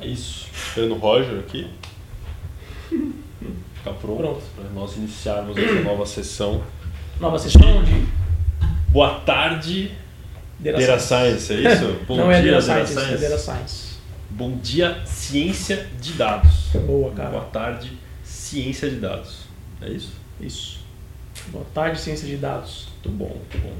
É isso. Esperando o Roger aqui. Ficar pronto, Pronto. para nós iniciarmos essa nova sessão. Nova sessão de Boa tarde, Data Science. Science, é isso? Bom Não é dia, Data Data Science, é Science. Science. Bom dia, ciência de dados. Boa, cara. Boa tarde, ciência de dados. É isso? Isso. Boa tarde, ciência de dados. Muito bom, muito bom.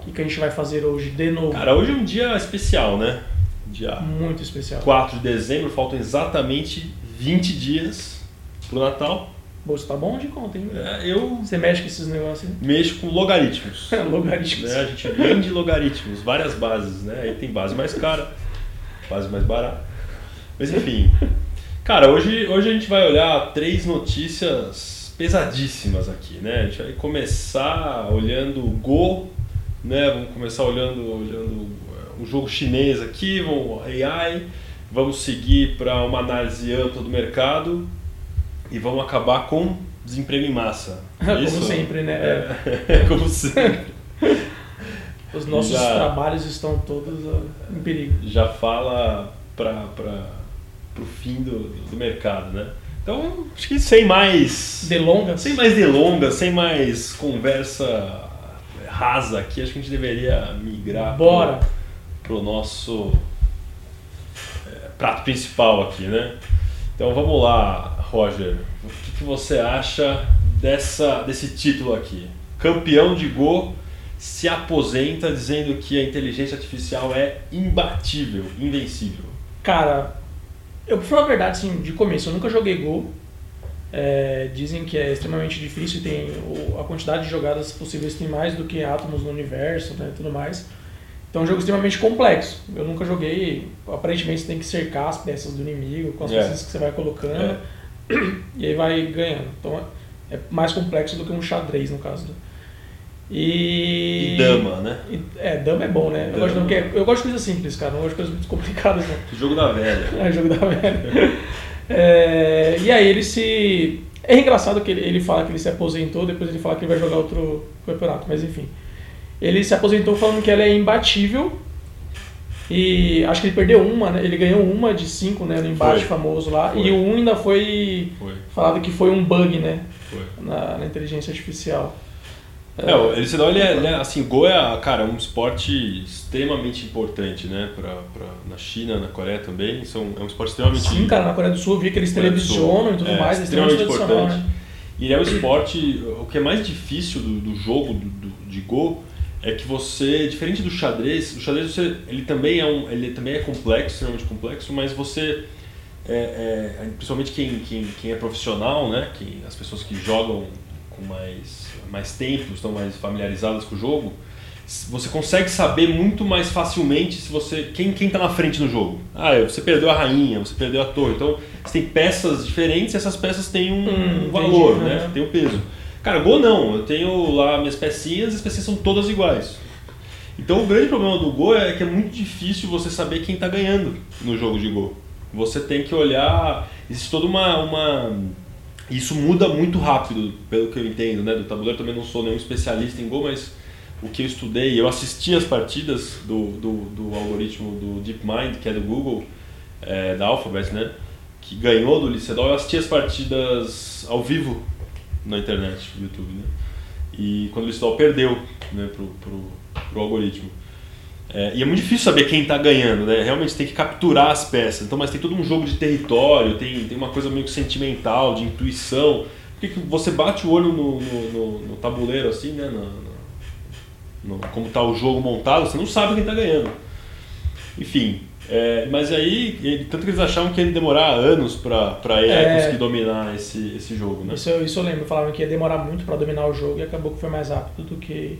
O que, que a gente vai fazer hoje de novo? Cara, hoje é um dia especial, né? Dia Muito especial. 4 de dezembro, faltam exatamente 20 dias pro Natal. Bolsa tá bom de conta, hein? É, eu Você mexe com esses negócios aí? mexo com logaritmos. Logaritmos. né? A gente vende logaritmos, várias bases, né? Aí tem base mais cara, base mais barata. Mas enfim. Cara, hoje, hoje a gente vai olhar três notícias pesadíssimas aqui, né? A gente vai começar olhando o Go, né? Vamos começar olhando, olhando o jogo chinês aqui, vamos AI, vamos seguir para uma análise ampla do mercado e vamos acabar com desemprego em massa. Como Isso? sempre, né? É, como sempre. Os nossos Já- trabalhos estão todos em perigo. já fala para o fim do, do mercado, né? Então, acho que sem mais Delongas? sem mais delongas, sem mais conversa rasa aqui, acho que a gente deveria migrar Bora. Pro nosso é, prato principal aqui, né? Então vamos lá, Roger. O que, que você acha dessa, desse título aqui? Campeão de Go se aposenta dizendo que a inteligência artificial é imbatível, invencível. Cara, eu pra falar a verdade, assim, de começo, eu nunca joguei Go. É, dizem que é extremamente difícil, tem o- a quantidade de jogadas possíveis tem mais do que átomos no universo, né, tudo mais. Então é um jogo extremamente complexo. Eu nunca joguei, aparentemente você tem que cercar as peças do inimigo com as É. peças que você vai colocando e aí vai ganhando. Então é mais complexo do que um xadrez no caso. né. E, E dama, né? E- É, dama é bom, né? Eu gosto, porque eu gosto de coisas simples, cara. Não gosto de coisas muito complicadas, não. O jogo da velha. É jogo da velha. É, e aí ele se. É engraçado que ele, ele fala que ele se aposentou, depois ele fala que ele vai jogar outro campeonato, mas enfim. Ele se aposentou falando que ela é imbatível. E acho que ele perdeu uma, né? Ele ganhou uma de cinco, né? No embate Foi. famoso lá. Foi. E o um ainda foi Foi, falado que foi um bug, né? foi. Na, na inteligência artificial. É, o- ele se dá, ele é, ele é, assim, Go é, cara, um esporte extremamente importante, né, pra, pra, na China, na Coreia também, são, é um esporte extremamente... Sim, cara, na Coreia do Sul eu vi que eles televisionam e tudo É, mais, é extremamente extremamente tradicional, importante. né? E ele é um esporte, o que é mais difícil do, do jogo do, do- de Go é que você, diferente do xadrez, o xadrez você, ele também é um, ele também é complexo, extremamente complexo, mas você, é, é, principalmente quem, quem, quem é profissional, né, quem, as pessoas que jogam com mais, mais tempo, estão mais familiarizadas com o jogo, você consegue saber muito mais facilmente se você quem quem está na frente no jogo. Ah, você perdeu a rainha, você perdeu a torre. Então, você tem peças diferentes e essas peças têm um Hum, valor, entendi, né? né? Tem um peso. Cara, Go não, eu tenho lá minhas pecinhas as pecinhas são todas iguais. Então o grande problema do Go é que é muito difícil você saber quem está ganhando no jogo de Go. Você tem que olhar. Existe toda uma. uma isso muda muito rápido, pelo que eu entendo, né? Do tabuleiro também não sou nenhum especialista em Go, mas o que eu estudei, eu assisti as partidas do, do, do algoritmo do DeepMind, que é do Google, é, da Alphabet, né? Que ganhou do Licedol, eu assisti as partidas ao vivo na internet, no YouTube, né? E quando o Licedol perdeu, né, pro, pro, pro algoritmo. É, e é muito difícil saber quem está ganhando, né? Realmente tem que capturar as peças. Então, mas tem todo um jogo de território, tem, tem uma coisa meio que sentimental, de intuição. Porque que você bate o olho no, no, no- no tabuleiro assim, né? No- como está o jogo montado, você não sabe quem está ganhando. Enfim, é, mas aí, ele- tanto que eles achavam que ia demorar anos para ele É. conseguir dominar esse, esse jogo, né? Isso, eu- isso eu lembro, falavam que ia demorar muito pra dominar o jogo e acabou que foi mais rápido do que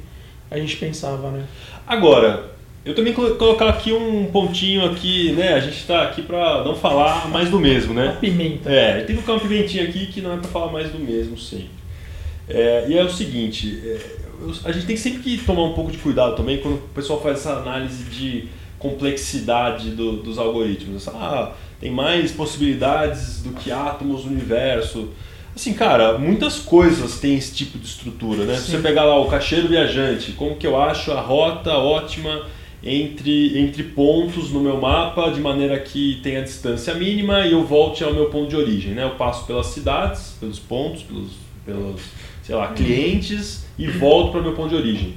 a gente pensava, né? Agora, eu também colo- colocar aqui um pontinho aqui, né? A gente está aqui para não falar mais do mesmo, né? pimenta. É, tem que colocar uma pimentinha aqui que não é para falar mais do mesmo sempre. É, e é o seguinte, é, a gente tem sempre que tomar um pouco de cuidado também quando o pessoal faz essa análise de complexidade do- dos algoritmos. Ah, tem mais possibilidades do que átomos no universo. Assim, cara, muitas coisas têm esse tipo de estrutura, né? Se você pegar lá o cacheiro viajante, como que eu acho a rota ótima entre, entre pontos no meu mapa de maneira que tenha distância mínima e eu volte ao meu ponto de origem. Né? Eu passo pelas cidades, pelos pontos, pelos, pelos sei lá, clientes e volto para o meu ponto de origem.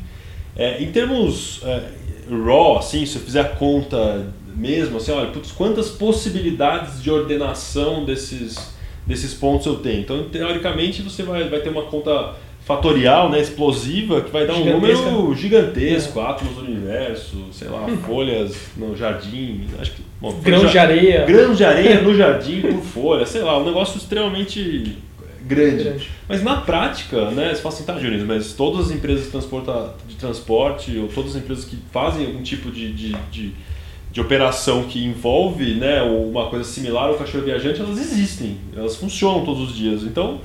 É, em termos é, raw, assim, se eu fizer a conta mesmo, assim, olha, putz, quantas possibilidades de ordenação desses, desses pontos eu tenho. Então, teoricamente, você vai, vai ter uma conta fatorial, né, explosiva, que vai dar um número gigantesco, é. átomos do universo, sei lá, folhas no jardim, acho que... Bom, grãos de areia. Grãos de areia no jardim por folha, sei lá, um negócio extremamente grande. grande. Mas na prática, né, você fala assim, tá, Júnior, mas todas as empresas de, transporta, de transporte ou todas as empresas que fazem algum tipo de, de, de, de operação que envolve né, uma coisa similar ao cachorro viajante, elas existem, elas funcionam todos os dias. Então,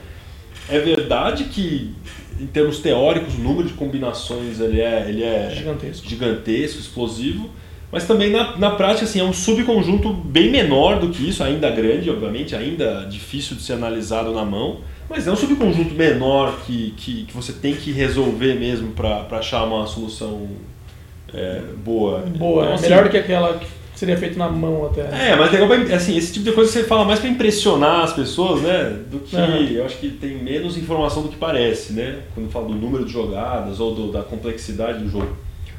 é verdade que em termos teóricos, o número de combinações ele é, ele é gigantesco. gigantesco, explosivo, mas também na, na prática assim, é um subconjunto bem menor do que isso, ainda grande, obviamente, ainda difícil de ser analisado na mão, mas é um subconjunto menor que, que, que você tem que resolver mesmo para achar uma solução é, boa. Boa, então, é assim, melhor do que aquela que seria feito na mão até. É, mas legal assim, esse tipo de coisa você fala mais para impressionar as pessoas, né? Do que uhum. eu acho que tem menos informação do que parece, né? Quando fala do número de jogadas ou do, da complexidade do jogo.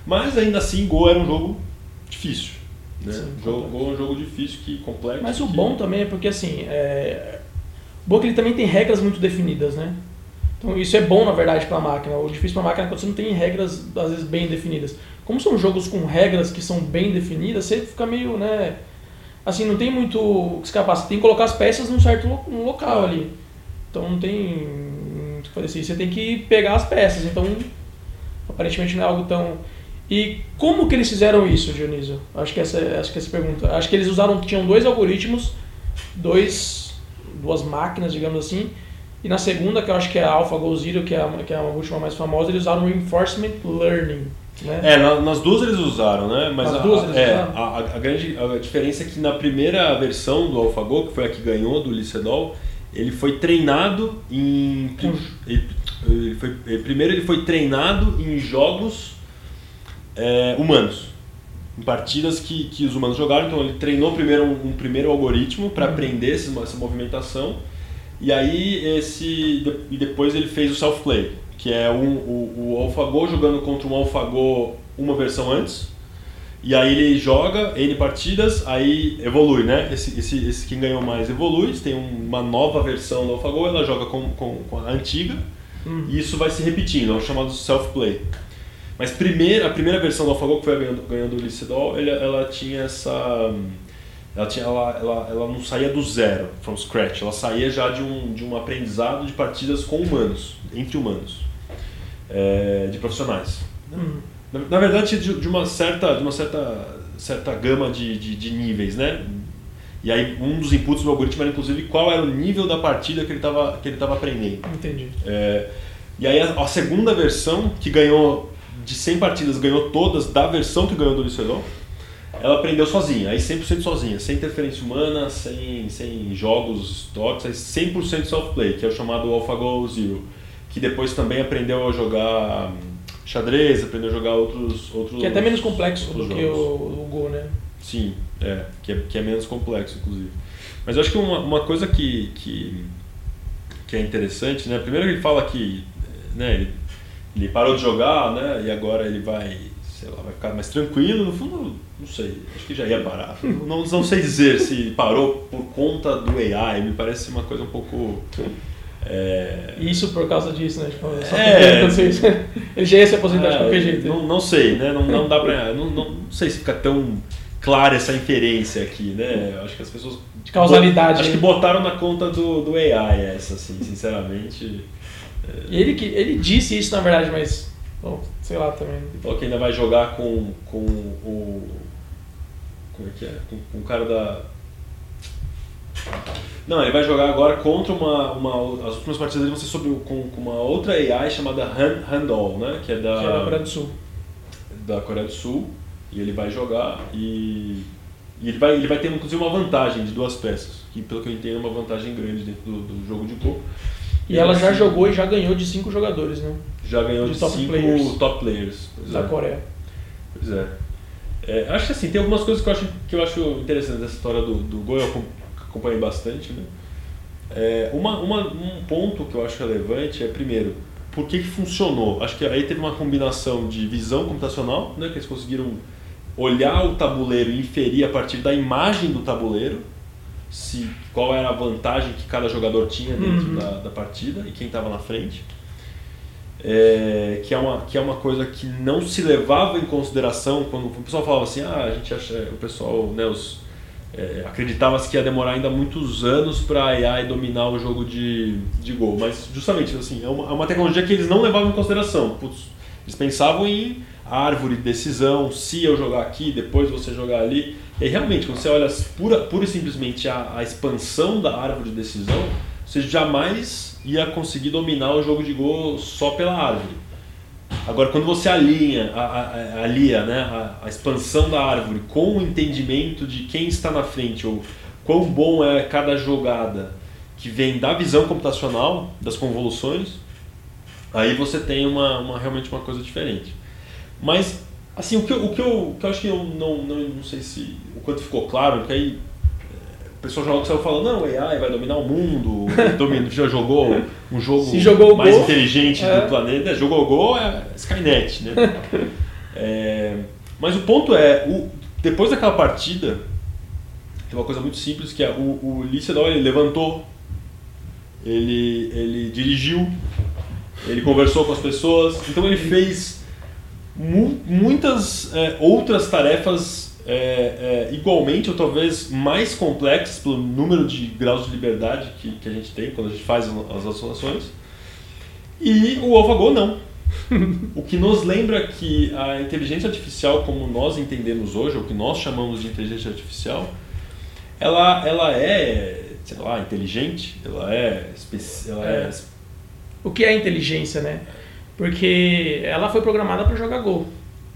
Mas ainda assim, Go era um jogo difícil. Né? Sim, jogo, Go é um jogo difícil, que complexo. Mas o que... bom também é porque assim, é... o bom é que ele também tem regras muito definidas, né? Então isso é bom na verdade para a máquina. O difícil para a máquina é quando você não tem regras às vezes bem definidas. Como são jogos com regras que são bem definidas, você fica meio, né? Assim, não tem muito o que escapar. Você tem que colocar as peças num certo lo local ali. Então não tem o que fazer assim. Você tem que pegar as peças. Então, aparentemente não é algo tão. E como que eles fizeram isso, Dionísio? Acho que essa, acho que essa pergunta. Acho que eles usaram, tinham dois algoritmos, dois, duas máquinas, digamos assim. E na segunda, que eu acho que é a AlphaGo Zero, que é a, que é a última mais famosa, eles usaram Reinforcement Learning. Né? É, nas duas eles usaram, né? Mas nas a, duas eles é, usaram. A, a, grande a diferença é que na primeira versão do AlphaGo, que foi a que ganhou do Licedol, ele foi treinado em. Ele, ele foi, primeiro ele foi treinado em jogos é, humanos. Em partidas que, que os humanos jogaram, então ele treinou primeiro um, um primeiro algoritmo para uhum. aprender essa, essa movimentação. E aí esse. E depois ele fez o self-play que é um, o, o AlphaGo jogando contra um AlphaGo uma versão antes. E aí ele joga N partidas, aí evolui, né? Esse, esse, esse quem ganhou mais evolui, tem uma nova versão do AlphaGo, ela joga com, com, com a antiga, hum. e isso vai se repetindo, é o chamado self-play. Mas primeiro, a primeira versão do AlphaGo, que foi ganhando, ganhando o Licedol, ela, ela tinha essa ela, tinha, ela, ela, ela não saía do zero, from scratch, ela saía já de um, de um aprendizado de partidas com humanos, entre humanos é, de profissionais. Uhum. Na, na, verdade, de, de, uma certa, de uma certa, certa gama de, de, de, níveis, né? E aí um dos inputs do algoritmo era inclusive qual era o nível da partida que ele estava que ele estava aprendendo. Entendi. É, e aí a, a, segunda versão que ganhou de 100 partidas ganhou todas da versão que ganhou do Licedon, ela aprendeu sozinha, aí 100% sozinha, sem interferência humana, sem, sem jogos históricos, 100% self-play, que é o chamado AlphaGo Zero que depois também aprendeu a jogar hum, xadrez, aprendeu a jogar outros outros Que é até menos complexo do jogos. que o, o Go, né? Sim, é que, é, que é menos complexo, inclusive. Mas eu acho que uma, uma coisa que, que, que é interessante, né? Primeiro ele fala que né, ele, ele parou de jogar, né? E agora ele vai, sei lá, vai ficar mais tranquilo. No fundo, não sei, acho que já ia parar. não, não sei dizer se parou por conta do AI, me parece uma coisa um pouco é... Isso por causa disso, né? Tipo, só é... Ele já ia se aposentar de qualquer jeito. Não, não sei, né? Não, não dá pra. Não, não, não sei se fica tão clara essa inferência aqui, né? Acho que as pessoas. De causalidade. Acho que botaram na conta do, do AI essa, assim, sinceramente. Ele, que, ele disse isso na verdade, mas. Bom, sei lá também. Ele falou que ainda vai jogar com, com o. Como é que é? Com, com o cara da não, ele vai jogar agora contra uma. uma as últimas partidas dele vão ser sobre, com, com uma outra AI chamada Han, Handol, né? Que é da, que é da Coreia do Sul. Da Coreia do Sul. E ele vai jogar e. E ele vai, ele vai ter inclusive uma vantagem de duas peças, que pelo que eu entendo é uma vantagem grande dentro do, do jogo de Go. E, ela já jogou e já ganhou de cinco jogadores, né? Já ganhou de, de top cinco players top players. da é. Coreia. Pois é. É, acho que assim, tem algumas coisas que eu acho, que eu acho interessantes dessa história do, do Go, eu acompanhei bastante. Né? É, uma, uma, um ponto que eu acho relevante é, primeiro, por que, que funcionou? Acho que aí teve uma combinação de visão computacional, né, que eles conseguiram olhar o tabuleiro e inferir a partir da imagem do tabuleiro se qual era a vantagem que cada jogador tinha dentro uhum. da, da partida e quem estava na frente é, que, é uma, que é uma coisa que não se levava em consideração quando o pessoal falava assim, ah, a gente acha, o pessoal, né, os, é, acreditava-se que ia demorar ainda muitos anos para a AI dominar o jogo de, de Go, mas justamente assim, é uma, é uma tecnologia que eles não levavam em consideração. Putz, eles pensavam em árvore de decisão, se eu jogar aqui, depois você jogar ali. E realmente, quando você olha pura, pura e simplesmente a, a expansão da árvore de decisão, você jamais ia conseguir dominar o jogo de Go só pela árvore. Agora, quando você alinha, a, a, alia né, a, a, expansão da árvore com o entendimento de quem está na frente, ou quão bom é cada jogada que vem da visão computacional, das convoluções, aí você tem uma, uma realmente uma coisa diferente. Mas, assim, o que, o que, eu, o que eu acho que eu não, não, não sei se o quanto ficou claro, porque aí pessoal joga saiu falando, não, AI vai dominar o mundo, domina, já jogou um jogo jogou mais Go, inteligente é. do planeta, jogou Go é Skynet, né? é, mas o ponto é, o, depois daquela partida, tem uma coisa muito simples que é o, o ele levantou, ele, ele dirigiu, ele conversou com as pessoas, então ele fez mu muitas é, outras tarefas é, é, igualmente ou talvez mais complexas pelo número de graus de liberdade que, que a gente tem quando a gente faz as associações. E o AlphaGo não. o que nos lembra que a inteligência artificial, como nós entendemos hoje, ou que nós chamamos de inteligência artificial, ela, ela é, sei lá, inteligente, ela é, ela é... é. O que é inteligência, né? Porque ela foi programada para jogar Go.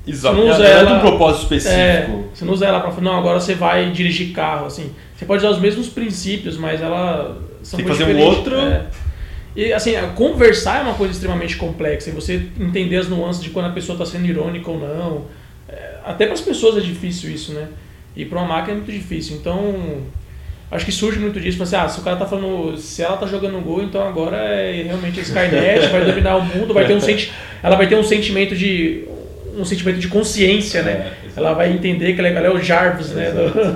Exato. Você não usa ela, ela um propósito específico. É, você não usa ela para não, agora você vai dirigir carro, assim. Você pode usar os mesmos princípios, mas ela são Tem que fazer um outro. É. E assim, conversar é uma coisa extremamente complexa e você entender as nuances de quando a pessoa está sendo irônica ou não. É, até para as pessoas é difícil isso, né? E para uma máquina é muito difícil. Então, acho que surge muito disso. Assim, ah, se o cara tá falando, se ela tá jogando gol, então agora é realmente a Skynet, vai dominar o mundo, vai ter um senti ela vai ter um sentimento de um sentimento de consciência, né? É, ela vai entender que ela é, é o Jarvis, né?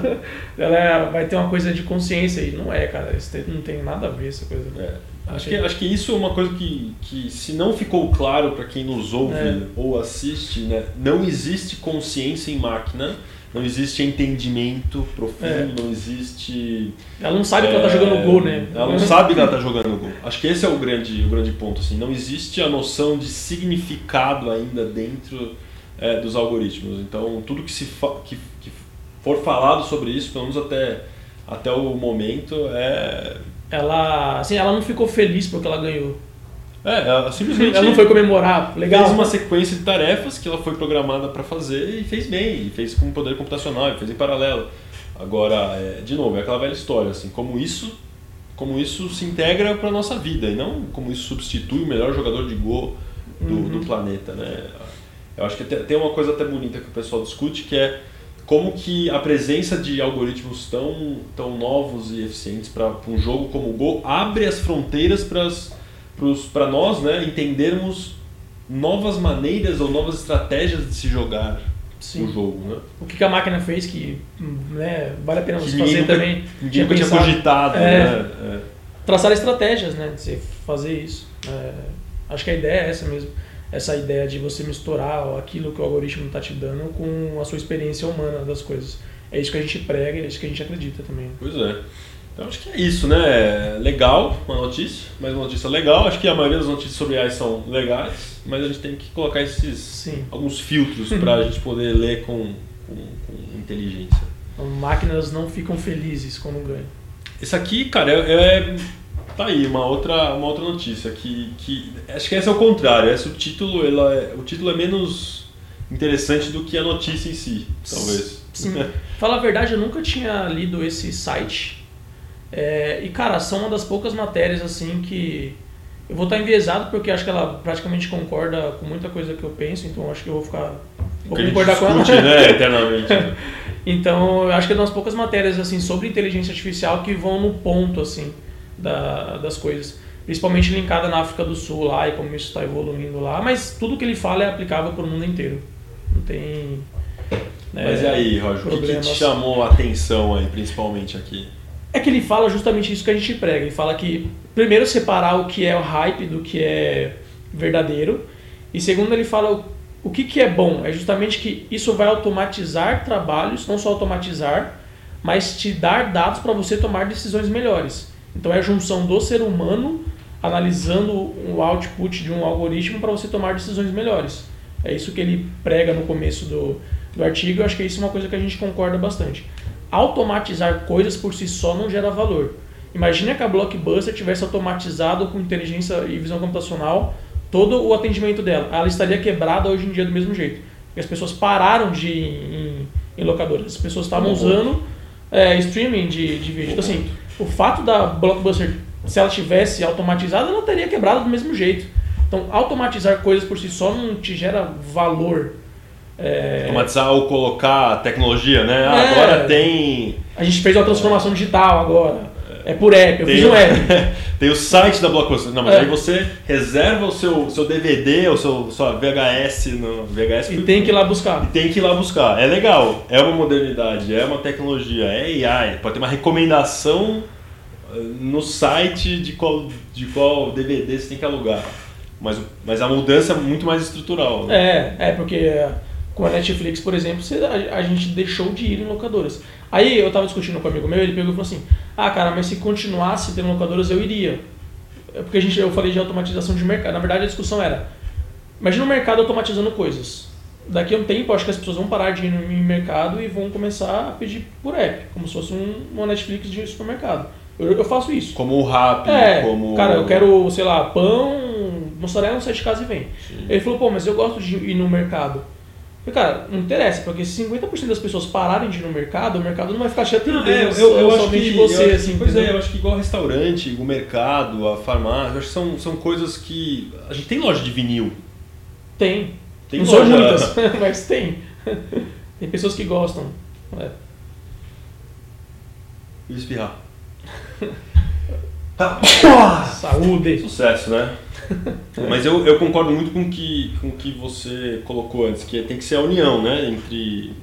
ela é, vai ter uma coisa de consciência e não é, cara. Isso não tem nada a ver essa coisa. É. Acho que, acho que isso é uma coisa que, que se não ficou claro para quem nos ouve é. ou assiste, né? Não existe consciência em máquina, não existe entendimento profundo, é. não existe. Ela não sabe que ela tá jogando gol, né? Ela não sabe que ela tá jogando gol. Acho que esse é o grande, o grande ponto, assim. Não existe a noção de significado ainda dentro é, dos algoritmos. Então, tudo que, se que, que for falado sobre isso, pelo menos até, até o momento, é. Ela, assim, ela não ficou feliz porque ela ganhou. É, ela simplesmente. ela não foi comemorar, legal. Fez uma sequência de tarefas que ela foi programada para fazer e fez bem, e fez com poder computacional, e fez em paralelo. Agora, é, de novo, é aquela velha história, assim, como isso, como isso se integra para nossa vida e não como isso substitui o melhor jogador de Go do, uhum. do planeta, né? Eu acho que tem uma coisa até bonita que o pessoal discute, que é como que a presença de algoritmos tão, tão novos e eficientes para um jogo como o Go abre as fronteiras para nós né, entendermos novas maneiras ou novas estratégias de se jogar Sim. o jogo. Né? O que, que a máquina fez que né, vale a pena você fazer nunca, também. Ninguém nunca tinha cogitado. É, né? é. Traçar estratégias né, de você fazer isso. É, acho que a ideia é essa mesmo essa ideia de você misturar aquilo que o algoritmo está te dando com a sua experiência humana das coisas. É isso que a gente prega, é isso que a gente acredita também. Pois é. Então acho que é isso, né? Legal, uma notícia, mais uma notícia legal. Acho que a maioria das notícias sobre AI são legais, mas a gente tem que colocar esses Sim. alguns filtros para a gente poder ler com, com, com inteligência. Máquinas não ficam felizes quando ganham. Esse aqui, cara, é, é Tá aí uma outra, uma outra notícia que, que acho que esse é o contrário. Esse o título, ela é, o título é menos interessante do que a notícia em si, talvez. Sim. Fala a verdade, eu nunca tinha lido esse site. É, e cara, são uma das poucas matérias assim que Eu vou estar enviesado porque acho que ela praticamente concorda com muita coisa que eu penso, então acho que eu vou ficar. Vou Que concordar com ela. discute, né, eternamente. Então, eu acho que é uma das poucas matérias assim sobre inteligência artificial que vão no ponto assim da, das coisas, principalmente linkada na África do Sul lá e como isso está evoluindo lá. Mas tudo que ele fala é aplicável para o mundo inteiro. Não tem. né, Mas e aí, Roger, o que, que te chamou a atenção aí, principalmente aqui? É que ele fala justamente isso que a gente prega. Ele fala que primeiro separar o que é o hype do que é verdadeiro e segundo ele fala o, que, que é bom. É justamente que isso vai automatizar trabalhos, não só automatizar, mas te dar dados para você tomar decisões melhores. Então é a junção do ser humano analisando o output de um algoritmo para você tomar decisões melhores. É isso que ele prega no começo do, do artigo. Eu acho que isso é uma coisa que a gente concorda bastante. Automatizar coisas por si só não gera valor. Imagina que a Blockbuster tivesse automatizado com inteligência e visão computacional todo o atendimento dela. Ela estaria quebrada hoje em dia do mesmo jeito. Porque as pessoas pararam de ir em, em locadoras. As pessoas estavam Uhum. usando é, streaming de, de vídeo. Então, assim, o fato da Blockbuster, se ela tivesse automatizado, ela teria quebrado do mesmo jeito. Então, automatizar coisas por si só não te gera valor. É, Automatizar ou colocar tecnologia, né? Ah, É. Agora tem. a gente fez uma transformação digital agora. É por app. Eu Tem, fiz um app. tem o site da Blockbuster. Não, mas É. aí você reserva o seu, seu DVD ou seu, sua VHS no VHS E tem que ir lá buscar. e tem que ir lá buscar. É legal, é uma modernidade, é uma tecnologia, é AI. Pode ter uma recomendação eh, no site de qual, de qual DVD você tem que alugar. Mas, mas a mudança é muito mais estrutural. Né? É, é porque é, com a Netflix, por exemplo, a, gente deixou de ir em locadoras. Aí eu tava discutindo com um amigo meu, ele pegou e falou assim: Ah, cara, mas se continuasse tendo locadoras, eu iria. É porque a gente, eu falei de automatização de mercado. Na verdade, a discussão era: Imagina o mercado automatizando coisas. Daqui a um tempo, acho que as pessoas vão parar de ir no em mercado e vão começar a pedir por app, como se fosse um, uma Netflix de supermercado. Eu, eu faço isso. Como o Rap, É, como. cara, eu quero, sei lá, pão, mussarela, sai de casa e vem. Ele falou, pô, mas eu gosto de ir no mercado. Eu cara, não interessa, porque se 50% das pessoas pararem de ir no mercado, o mercado não vai ficar te atendendo É, eu, eu acho somente que, você, eu acho- assim. Pois é, entendeu? eu acho que igual restaurante, o mercado, a farmácia, eu acho que são, são coisas que. A gente tem loja de vinil. Tem. Tem não loja. são muitas, mas tem. tem pessoas que gostam. É. E espirrar. Tá. Saúde. Sucesso, né? Mas eu, eu concordo muito com que, com o que você colocou antes, que tem que ser a união, né? Entre,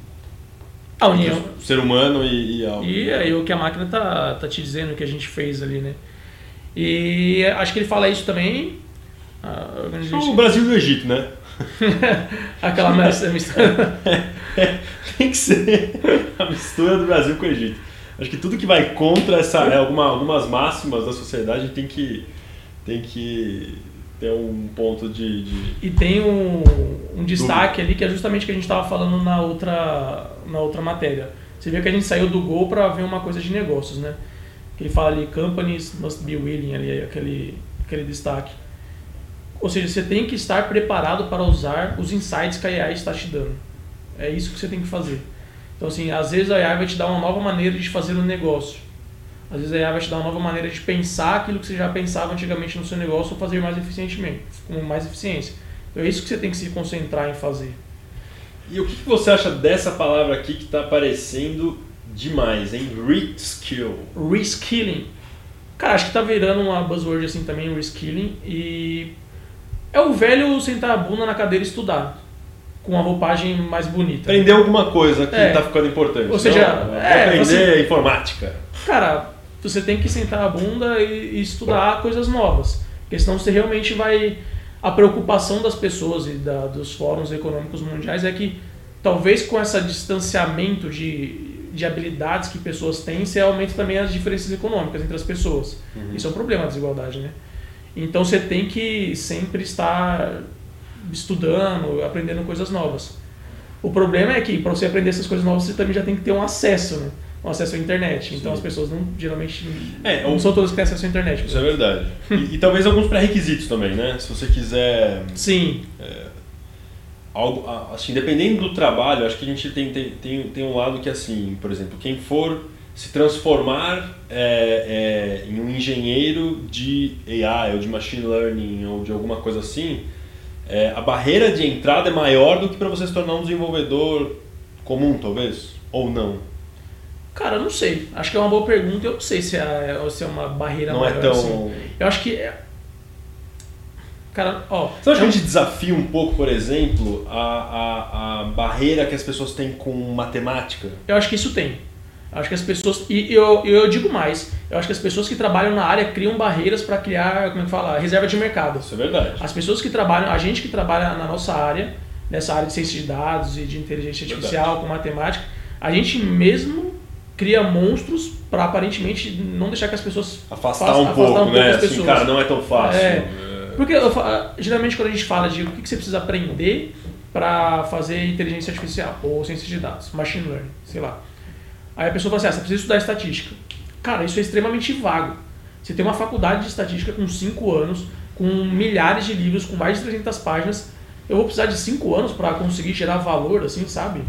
A união. o ser humano e, e a. E aí o que a máquina tá, tá te dizendo que a gente fez ali, né? E acho que ele fala isso também. O Brasil e o Egito, né? Aquela mistura. tem que ser a mistura do Brasil com o Egito. Acho que tudo que vai contra essa, é, alguma, algumas máximas da sociedade tem que, tem que ter um ponto de. de- E tem um, um destaque ali que é justamente o que a gente estava falando na outra, na outra matéria. Você vê que a gente saiu do Gol para ver uma coisa de negócios, né? Que ele fala ali, companies must be willing, ali, aquele, aquele destaque. Ou seja, você tem que estar preparado para usar os insights que a AI está te dando. É isso que você tem que fazer. Então, assim, às vezes a AI vai te dar uma nova maneira de fazer um negócio. Às vezes a AI vai te dar uma nova maneira de pensar aquilo que você já pensava antigamente no seu negócio ou fazer mais eficientemente, com mais eficiência. Então é isso que você tem que se concentrar em fazer. E o que você acha dessa palavra aqui que está aparecendo demais, hein? Reskill. Reskilling. Cara, acho que tá virando uma buzzword assim também, reskilling. E é o velho sentar a bunda na cadeira e estudar. Com uma roupagem mais bonita. Aprender alguma coisa que É. está ficando importante. Ou seja, Não, é, aprender você- informática. Cara, você tem que sentar a bunda e, e estudar coisas novas. Porque senão você realmente vai. A preocupação das pessoas e da, dos fóruns econômicos mundiais é que talvez com esse distanciamento de, de habilidades que pessoas têm, você aumenta também as diferenças econômicas entre as pessoas. Isso é um problema, a desigualdade, né? Então você tem que sempre estar estudando, aprendendo coisas novas. O problema é que para você aprender essas coisas novas, você também já tem que ter um acesso, né? Um acesso à internet. Então Sim. as pessoas não geralmente É, não o- são todas que têm acesso à internet. Isso é verdade. E, e talvez alguns pré-requisitos também, né? Se você quiser Sim, algo, a- assim, dependendo do trabalho, acho que a gente tem, tem, tem, tem um lado que assim, por exemplo, quem for se transformar é, é, em um engenheiro de AI ou de machine learning ou de alguma coisa assim, é, a barreira de entrada é maior do que para você se tornar um desenvolvedor comum, talvez? Ou não? Cara, eu não sei. Acho que é uma boa pergunta. Eu não sei se é, se é uma barreira não maior. é tão. Assim. Eu acho que. É... Cara, ó. Você acha é que a gente desafia um pouco, por exemplo, a, a, a barreira que as pessoas têm com matemática? Eu acho que isso tem. Acho que as pessoas. E eu, eu digo mais. Eu acho que as pessoas que trabalham na área criam barreiras para criar, como é que fala? Reserva de mercado. Isso é verdade. As pessoas que trabalham, a gente que trabalha na nossa área, nessa área de ciência de dados e de inteligência artificial, verdade. com matemática, a gente mesmo cria monstros para aparentemente não deixar que as pessoas afastar façam, um afastar pouco, um pouco né? Assim, cara, não é tão fácil. É, porque eu, geralmente quando a gente fala de o que você precisa aprender para fazer inteligência artificial ou ciência de dados, machine learning, sei lá. Aí a pessoa fala assim, ah, você precisa estudar estatística. Cara, isso é extremamente vago. Você tem uma faculdade de estatística com 5 anos, com milhares de livros, com mais de 300 páginas. Eu vou precisar de 5 anos para conseguir gerar valor, assim, sabe?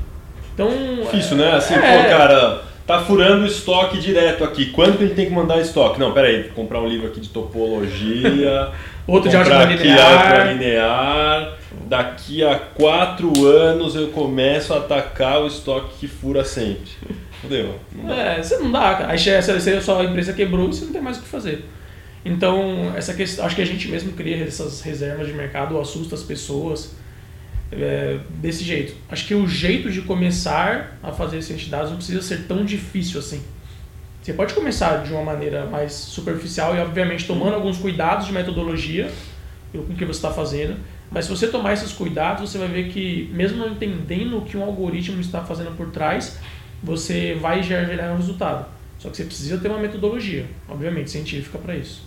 Então. Difícil, né? Assim, é... pô, cara, tá furando o estoque direto aqui. Quando que a gente tem que mandar estoque? Não, peraí, vou comprar um livro aqui de topologia. Outro de álgebra linear. linear. Daqui a quatro anos eu começo a atacar o estoque que fura sempre. Fudeu. É, você não dá, cara. Aí a sua empresa quebrou e você não tem mais o que fazer. Então, essa questão, acho que a gente mesmo cria essas reservas de mercado, assusta as pessoas é, desse jeito. Acho que o jeito de começar a fazer esse entidades não precisa ser tão difícil assim. Você pode começar de uma maneira mais superficial e, obviamente, tomando alguns cuidados de metodologia com o que você está fazendo. Mas se você tomar esses cuidados, você vai ver que, mesmo não entendendo o que um algoritmo está fazendo por trás, você vai gerar um resultado. Só que você precisa ter uma metodologia, obviamente, científica para isso.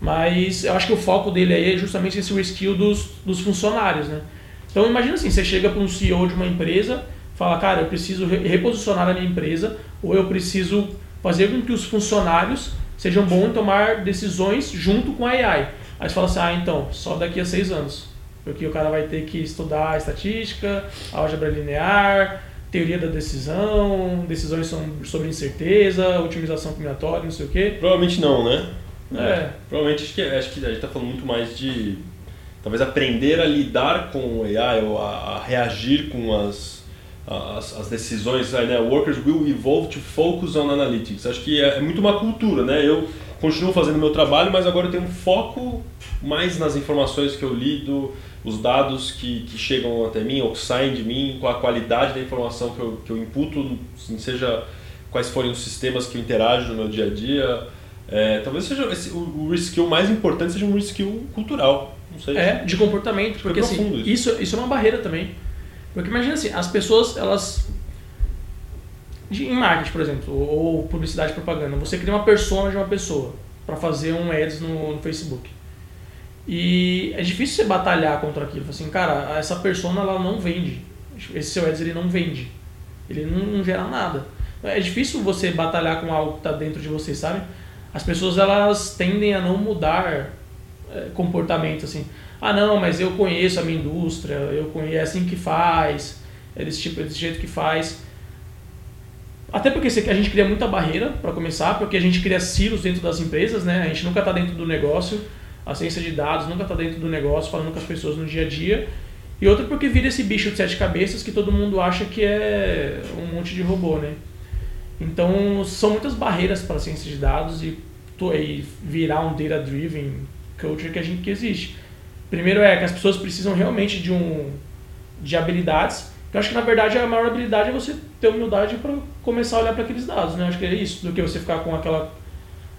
Mas eu acho que o foco dele aí é justamente esse reskill dos, dos funcionários, né? Então imagina assim, você chega para um CEO de uma empresa, fala, cara, eu preciso reposicionar a minha empresa, ou eu preciso fazer com que os funcionários sejam bons em tomar decisões junto com a AI. Aí você fala assim, ah, então, só daqui a seis anos. Porque o cara vai ter que estudar estatística, álgebra linear, teoria da decisão, decisões sobre incerteza, otimização combinatória, não sei o quê. Provavelmente não, né? É. é. Provavelmente acho que, acho que a gente está falando muito mais de talvez aprender a lidar com o AI ou a, a reagir com as, as, as, decisões. Né? Workers will evolve to focus on analytics. Acho que é, é muito uma cultura, né? Eu continuo fazendo meu trabalho, mas agora eu tenho um foco mais nas informações que eu lido, os dados que, que chegam até mim ou que saem de mim, com a qualidade da informação que eu, que eu imputo, assim, seja quais forem os sistemas que eu interajo no meu dia a dia. É, talvez seja esse, o, o reskill mais importante seja um reskill cultural. Não sei. É, de comportamento, porque é assim, isso. isso. isso é uma barreira também. Porque imagina assim, as pessoas, elas em marketing, por exemplo, ou publicidade e propaganda, você cria uma persona de uma pessoa para fazer um ads no, no Facebook. E é difícil você batalhar contra aquilo. Assim, cara, essa persona ela não vende. Esse seu ads ele não vende. Ele não, não gera nada. É difícil você batalhar com algo que está dentro de você, sabe? As pessoas elas tendem a não mudar comportamento assim. Ah, não, mas eu conheço a minha indústria, eu conheço é assim que faz, é desse tipo, é desse jeito que faz. Até porque a gente cria muita barreira para começar, porque a gente cria silos dentro das empresas, né? A gente nunca está dentro do negócio a ciência de dados nunca está dentro do negócio, falando com as pessoas no dia a dia. E outra porque vira esse bicho de sete cabeças que todo mundo acha que é um monte de robô, né? Então, são muitas barreiras para a ciência de dados e, e virar um data-driven culture que a gente que existe. Primeiro é que as pessoas precisam realmente de um de habilidades. Eu acho que na verdade a maior habilidade é você ter humildade para começar a olhar para aqueles dados, né? Acho que é isso, do que você ficar com aquela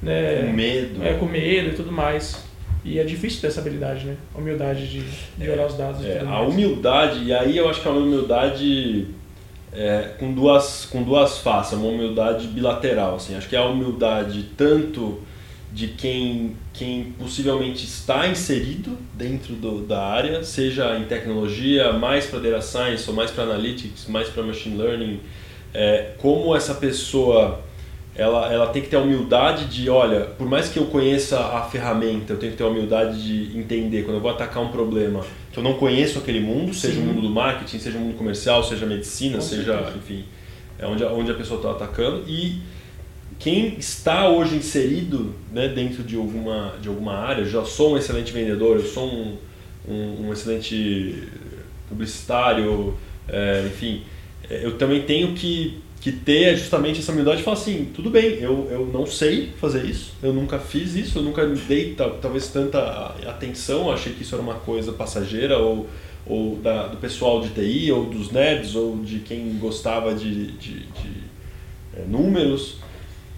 né, com medo. É, com medo e tudo mais. E é difícil ter essa habilidade, né? A humildade de, de olhar os dados. É, a humildade, e aí eu acho que é uma humildade é, com, duas, com duas faces, uma humildade bilateral. Assim. Acho que é a humildade tanto de quem, quem possivelmente está inserido dentro do, da área, seja em tecnologia, mais para data science, ou mais para analytics, mais para machine learning, é, como essa pessoa ela, ela tem que ter a humildade de, olha, por mais que eu conheça a ferramenta, eu tenho que ter a humildade de entender quando eu vou atacar um problema que eu não conheço aquele mundo, seja Sim. o mundo do marketing, seja o mundo comercial, seja a medicina, Com seja, certeza. enfim, é onde, onde a pessoa está atacando e quem está hoje inserido né, dentro de alguma, de alguma área, já sou um excelente vendedor, eu sou um, um, um excelente publicitário, é, enfim, é, eu também tenho que, que ter justamente essa humildade de falar assim, tudo bem, eu, eu não sei fazer isso, eu nunca fiz isso, eu nunca dei ta- talvez tanta atenção, achei que isso era uma coisa passageira ou, ou da, do pessoal de TI, ou dos nerds, ou de quem gostava de, de, de, é, números.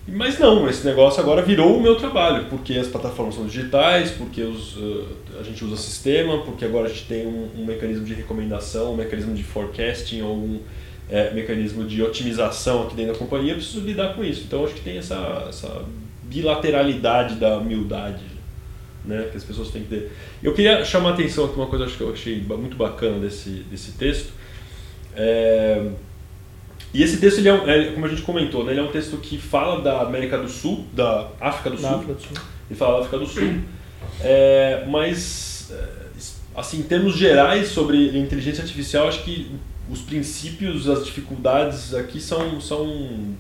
Mas não, esse negócio agora virou o meu trabalho, porque as plataformas são digitais, porque os, uh, a gente usa sistema, porque agora a gente tem um, um mecanismo de recomendação, um mecanismo de forecasting, ou um é, mecanismo de otimização aqui dentro da companhia, eu preciso lidar com isso. Então acho que tem essa, essa bilateralidade da humildade né, que as pessoas têm que ter. Eu queria chamar a atenção aqui uma coisa que eu achei muito bacana desse, desse texto. É, e esse texto, ele é, um- é, como a gente comentou, né, ele é um texto que fala da América do Sul, da África do Na Sul, África do Sul. ele fala da África do Sul, é, mas é, assim, em termos gerais sobre inteligência artificial, acho que os princípios, as dificuldades aqui são são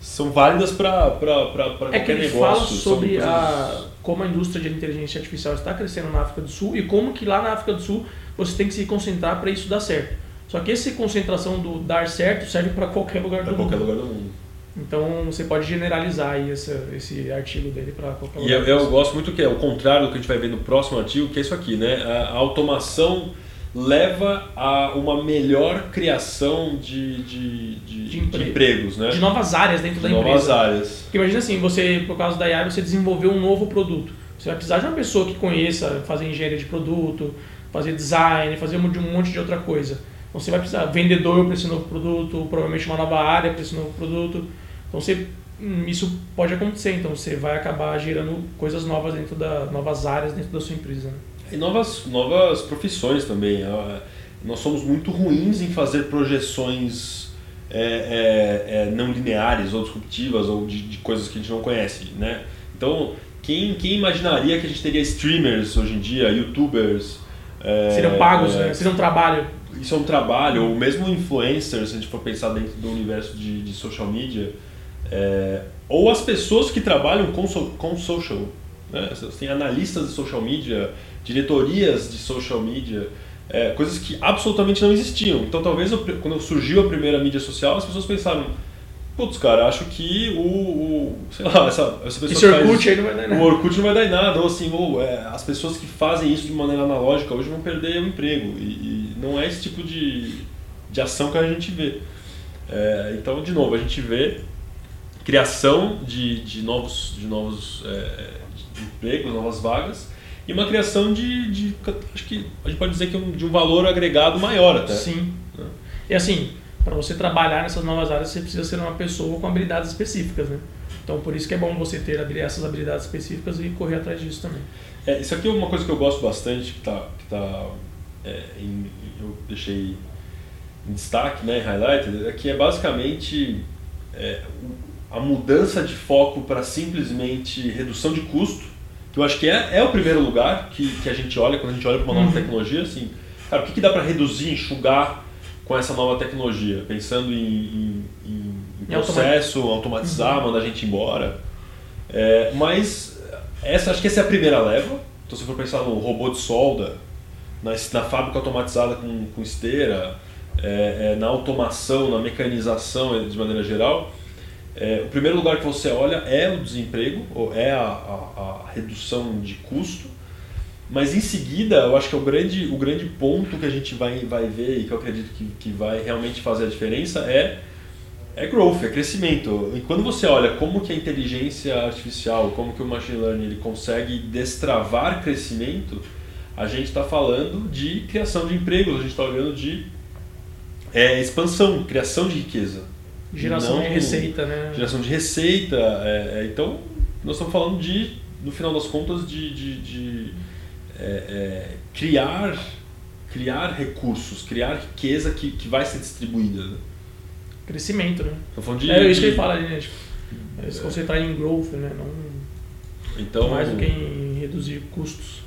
são válidas para É qualquer que ele negócio. fala sobre coisas- a, como a indústria de inteligência artificial está crescendo na África do Sul e como que lá na África do Sul você tem que se concentrar para isso dar certo. Só que essa concentração do dar certo serve para qualquer lugar pra do qualquer mundo. lugar do mundo. Então você pode generalizar aí essa, esse artigo dele para qualquer E lugar. eu, eu gosto muito que é o contrário do que a gente vai ver no próximo artigo, que é isso aqui, né? A, automação leva a uma melhor criação de, de, de, De emprego. de empregos, né? de novas áreas dentro da novas empresa. áreas. Porque imagina assim, você, por causa da AI, você desenvolveu um novo produto. Você vai precisar de uma pessoa que conheça fazer engenharia de produto, fazer design, fazer de um monte de outra coisa. Então você vai precisar vendedor para esse novo produto, provavelmente uma nova área para esse novo produto. Então você, hum, isso pode acontecer. Então você vai acabar gerando coisas novas dentro da novas áreas dentro da sua empresa. né? E novas, novas profissões também. Ah, Nós somos muito ruins em fazer projeções é, é, é, não lineares ou disruptivas ou de, de coisas que a gente não conhece, né? Então, quem, quem imaginaria que a gente teria streamers hoje em dia, youtubers... é, Seriam pagos, é, né? Seria um trabalho. Isso é um trabalho, ou mesmo influencers, se a gente for pensar dentro do universo de, de social media, é, ou as pessoas que trabalham com, so, com social. Né? Tem analistas de social media, diretorias de social media, é, coisas que absolutamente não existiam. Então, talvez eu- quando surgiu a primeira mídia social, as pessoas pensaram: putz, cara, acho que o. o sei lá, essa, essa pessoa Esse que faz- Orkut aí não vai dar o nada. Orkut não vai dar em nada, ou assim, ou, é, as pessoas que fazem isso de maneira analógica hoje vão perder o emprego. E, e não é esse tipo de, de ação que a gente vê. É, então, de novo, a gente vê criação de, de novos, de novos é, de empregos, novas vagas, e uma criação de, de. Acho que a gente pode dizer que de um valor agregado maior até. Sim. né? E assim, para você trabalhar nessas novas áreas, você precisa ser uma pessoa com habilidades específicas, né? Então, por isso que é bom você ter essas habilidades específicas e correr atrás disso também. É, isso aqui é uma coisa que eu gosto bastante, que tá, que tá é, em- eu deixei em destaque, né, em highlighted, é que é basicamente é, a mudança de foco para simplesmente redução de custo, que eu acho que é, é o primeiro lugar que, que a gente olha quando a gente olha para uma nova Uhum. tecnologia, assim, cara, o que, que dá para reduzir, enxugar com essa nova tecnologia? Pensando em, em, em- em processo, automatizar, mandar a gente embora. É, mas essa, acho que essa é a primeira leva. Então, se for pensar no robô de solda, na, na fábrica automatizada com, com esteira, é, é, na automação, na mecanização eh, de maneira geral, é, o primeiro lugar que você olha é o desemprego, ou é a, a- a redução de custo. Mas em seguida, eu acho que é o grande, o grande ponto que a gente vai, vai ver e que eu acredito que, que vai realmente fazer a diferença é é growth, é crescimento. E quando você olha como que a inteligência artificial, como que o machine learning ele consegue destravar crescimento, a gente está falando de criação de empregos, a gente está olhando de é, expansão, criação de riqueza. Geração Não- de receita, né? Geração de receita. é, é, então, nós estamos falando de, no final das contas, de, de, de, é, é, criar, criar recursos, criar riqueza que, que vai ser distribuída. né? Crescimento, né? Estamos falando de, é isso que ele fala né? Tipo, é se concentrar em growth, né? Não Então, mais do que em reduzir custos.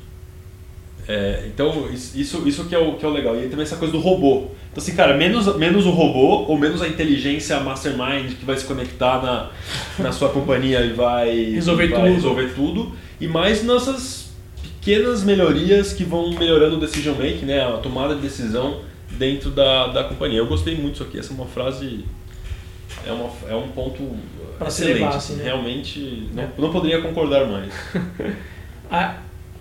É, então isso, isso que é, o, que é o legal. E aí também essa coisa do robô. Então, assim, cara, menos, menos o robô ou menos a inteligência mastermind que vai se conectar na, na sua companhia e vai Resolver vai tudo. resolver tudo. E mais nossas pequenas melhorias que vão melhorando o decision making, né? A tomada de decisão dentro da, da companhia. Eu gostei muito disso aqui. Essa é uma frase. É, uma, é um ponto Pra excelente. levar, assim, assim, né? Realmente, não, não poderia concordar mais. A-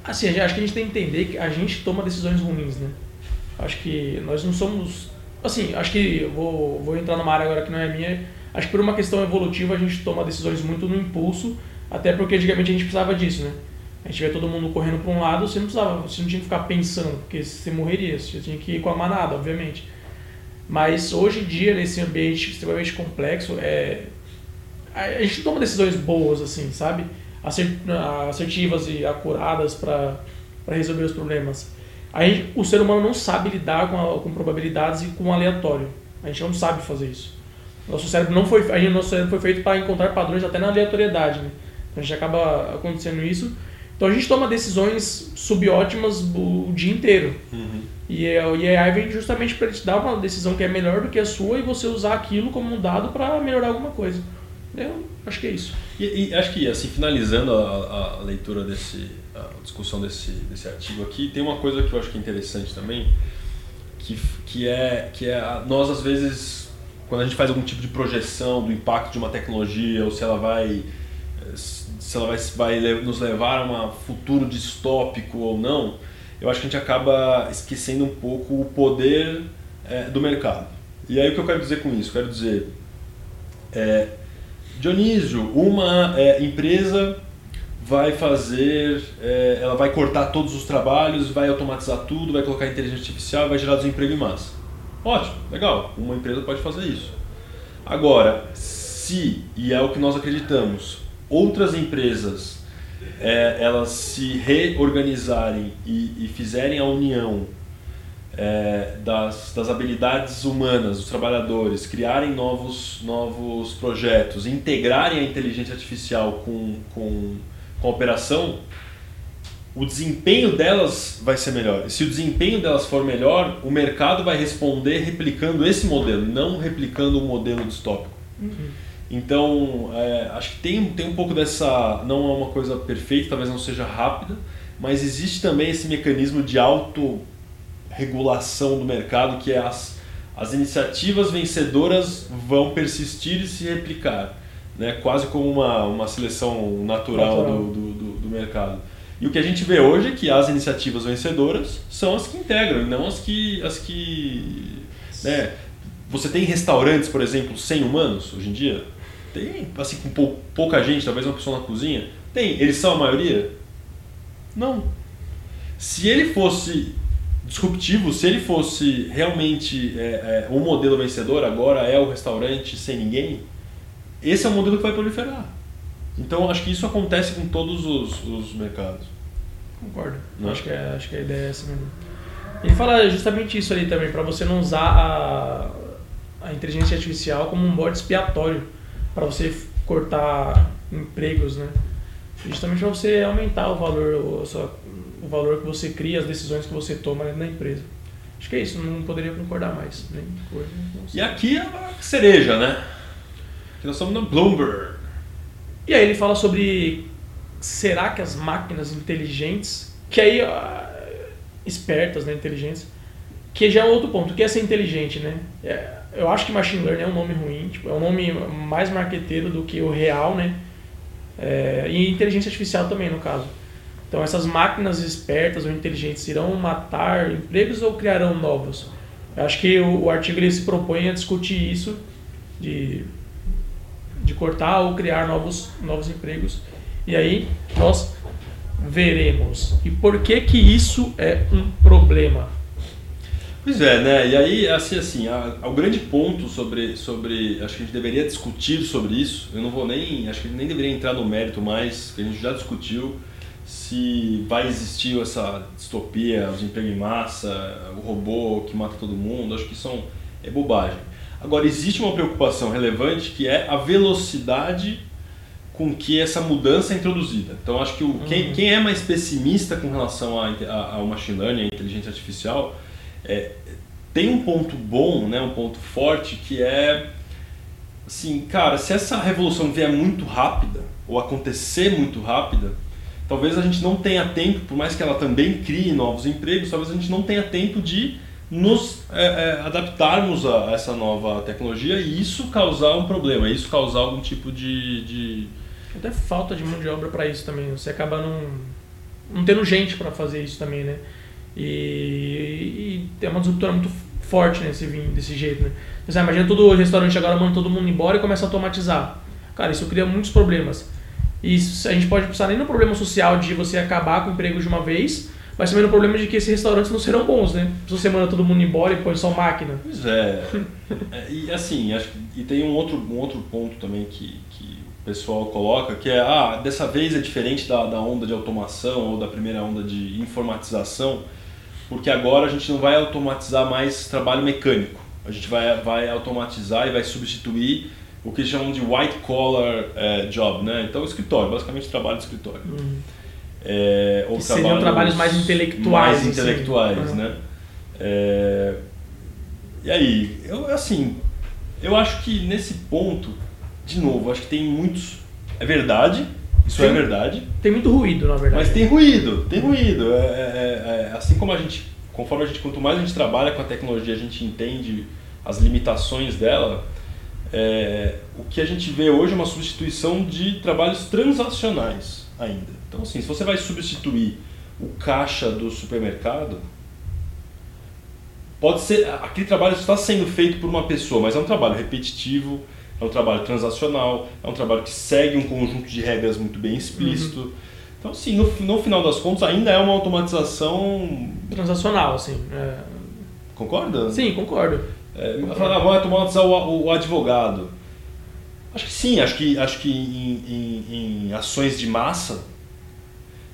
assim, acho que a gente tem que entender que a gente toma decisões ruins, né? Acho que nós não somos. Assim, acho que vou, vou entrar numa área agora que não é minha. Acho que por uma questão evolutiva a gente toma decisões muito no impulso, até porque antigamente a gente precisava disso, né? A gente vê todo mundo correndo para um lado, você não precisava, você não tinha que ficar pensando, porque você morreria, você tinha que ir com a manada, obviamente. Mas hoje em dia, nesse ambiente extremamente complexo, é, a gente toma decisões boas, assim, sabe? Assertivas e acuradas para resolver os problemas. Aí o ser humano não sabe lidar com, a- com probabilidades e com aleatório. A gente não sabe fazer isso. Nosso cérebro não foi, a gente, nosso cérebro foi feito para encontrar padrões até na aleatoriedade, né? Então a gente acaba acontecendo isso. Então a gente toma decisões subótimas o dia inteiro. E, a- e a AI vem justamente para te dar uma decisão que é melhor do que a sua e você usar aquilo como um dado para melhorar alguma coisa. Eu acho que é isso. E, e acho que, assim, finalizando a, a leitura desse, a discussão desse, desse artigo aqui, tem uma coisa que eu acho que é interessante também, que, que é, que é nós às vezes, quando a gente faz algum tipo de projeção do impacto de uma tecnologia, ou se ela vai, se ela vai, vai nos levar a um futuro distópico ou não, eu acho que a gente acaba esquecendo um pouco o poder eh, do mercado. E aí o que eu quero dizer com isso? Quero dizer, é, Dionísio, uma é, empresa vai fazer, é, ela vai cortar todos os trabalhos, vai automatizar tudo, vai colocar inteligência artificial, vai gerar desemprego em massa. Ótimo, legal, uma empresa pode fazer isso. Agora, se, e é o que nós acreditamos, outras empresas é, elas se reorganizarem e, e fizerem a união é, das, das habilidades humanas dos trabalhadores, criarem novos, novos projetos, integrarem a inteligência artificial com, com, com a operação, o desempenho delas vai ser melhor. E se o desempenho delas for melhor, o mercado vai responder replicando esse modelo, não replicando o modelo distópico. Então, é, acho que tem, tem um pouco dessa. Não é uma coisa perfeita, talvez não seja rápida, mas existe também esse mecanismo de autorregulação do mercado, que é as, as iniciativas vencedoras vão persistir e se replicar, né? quase como uma, uma seleção natural, Natural. Do, do, do, do mercado. E o que a gente vê hoje é que as iniciativas vencedoras são as que integram, e não as que. As que né? Você tem restaurantes, por exemplo, sem humanos hoje em dia? Tem, assim, com pou- pouca gente, talvez uma pessoa na cozinha? Tem. Eles são a maioria? Não. Se ele fosse disruptivo, se ele fosse realmente é, é, um modelo vencedor, agora é o restaurante sem ninguém, esse é o modelo que vai proliferar. Então acho que isso acontece com todos os, os mercados. Concordo. Né? Acho, que é, acho que a ideia é essa mesmo. Ele fala justamente isso ali também, para você não usar a, a inteligência artificial como um bode expiatório para você cortar empregos, né? Justamente para você aumentar o valor, o, sua- o valor que você cria, as decisões que você toma dentro da empresa. Acho que é isso, não poderia concordar mais. Nem coisa. E aqui é a cereja, né? Aqui nós estamos no Bloomberg. E aí ele fala sobre será que as máquinas inteligentes, que aí espertas, né, inteligentes, que já é outro ponto, o que é ser inteligente, né? É, eu acho que machine learning é um nome ruim, tipo, é um nome mais marqueteiro do que o real, né? É, e inteligência artificial também, no caso. Então essas máquinas espertas ou inteligentes irão matar empregos ou criarão novos? Eu acho que o, o artigo ele se propõe a discutir isso de de cortar ou criar novos, novos empregos. E aí nós veremos. E por que que isso é um problema? Pois é, né? E aí, assim, assim, a- o grande ponto sobre, sobre, acho que a gente deveria discutir sobre isso. Eu não vou nem, acho que nem deveria entrar no mérito mais, que a gente já discutiu se vai existir essa distopia, os empregos em massa, o robô que mata todo mundo. Acho que isso é bobagem. Agora existe uma preocupação relevante que é a velocidade com que essa mudança é introduzida. Então acho que o, quem, quem é mais pessimista com relação ao machine learning, à inteligência artificial, é, tem um ponto bom, né, um ponto forte, que é assim, cara, se essa revolução vier muito rápida, ou acontecer muito rápida, talvez a gente não tenha tempo, por mais que ela também crie novos empregos, talvez a gente não tenha tempo de nos é, é, adaptarmos a essa nova tecnologia e isso causar um problema, isso causar algum tipo de. de... Até falta de mão de obra para isso também. Você acaba não, não tendo gente para fazer isso também, né? E, e é uma disruptura muito forte nesse vinho, desse jeito, né? Você imagina todo restaurante agora manda todo mundo embora e começa a automatizar. Cara, isso cria muitos problemas. E isso, a gente pode pensar nem no problema social de você acabar com o emprego de uma vez, mas também no problema de que esses restaurantes não serão bons, né? Se você manda todo mundo embora e põe só máquina. Pois é. é e assim, acho, e tem um outro, um outro ponto também que, que o pessoal coloca, que é, ah, dessa vez é diferente da, da onda de automação ou da primeira onda de informatização, porque agora a gente não vai automatizar mais trabalho mecânico. A gente vai, vai automatizar e vai substituir o que chamam de white collar é, job, né? Então, escritório, basicamente trabalho de escritório. Uhum. É, ou Que seriam trabalhos mais intelectuais, Mais assim. intelectuais, Uhum. né? É, e aí, eu, assim, eu acho que nesse ponto, de novo, acho que tem muitos... É verdade, isso é Tem- verdade, Tem muito ruído, na verdade. mas tem ruído, tem ruído. É, é- é- assim como a gente, conforme a gente, quanto mais a gente trabalha com a tecnologia, a gente entende as limitações dela. É, o que a gente vê hoje é uma substituição de trabalhos transacionais ainda. Então, assim, se você vai substituir o caixa do supermercado, pode ser aquele trabalho está sendo feito por uma pessoa, mas é um trabalho repetitivo, é um trabalho transacional, é um trabalho que segue um conjunto de regras muito bem explícito. Então, assim, no, no final das contas, ainda é uma automatização. Transacional, assim. é. Concorda? Sim, concordo. É, ah, vai automatizar o, o advogado. Acho que sim, acho que, acho que em, em- em ações de massa,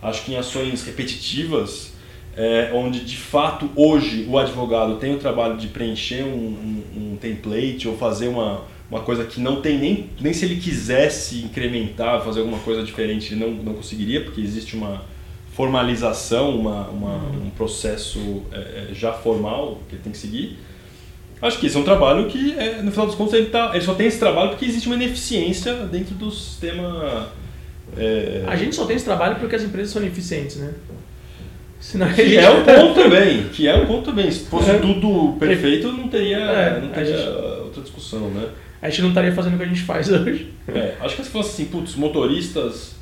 acho que em ações repetitivas, é, onde de fato hoje o advogado tem o trabalho de preencher um, um- um template ou fazer uma, uma coisa que não tem nem, nem se ele quisesse incrementar, fazer alguma coisa diferente, ele não, não conseguiria, porque existe uma formalização, uma, uma- um processo é, é, já formal que ele tem que seguir. Acho que esse é um trabalho que, é, no final dos contos, ele, tá, ele só tem esse trabalho porque existe uma ineficiência dentro do sistema. é, A gente só tem esse trabalho porque as empresas são ineficientes, né? Senão que é um ponto também. Que é um ponto também. Se fosse É. tudo perfeito, não teria, É, não teria gente- outra discussão, né? A gente não estaria fazendo o que a gente faz hoje. É, acho que se fosse assim, putz, motoristas.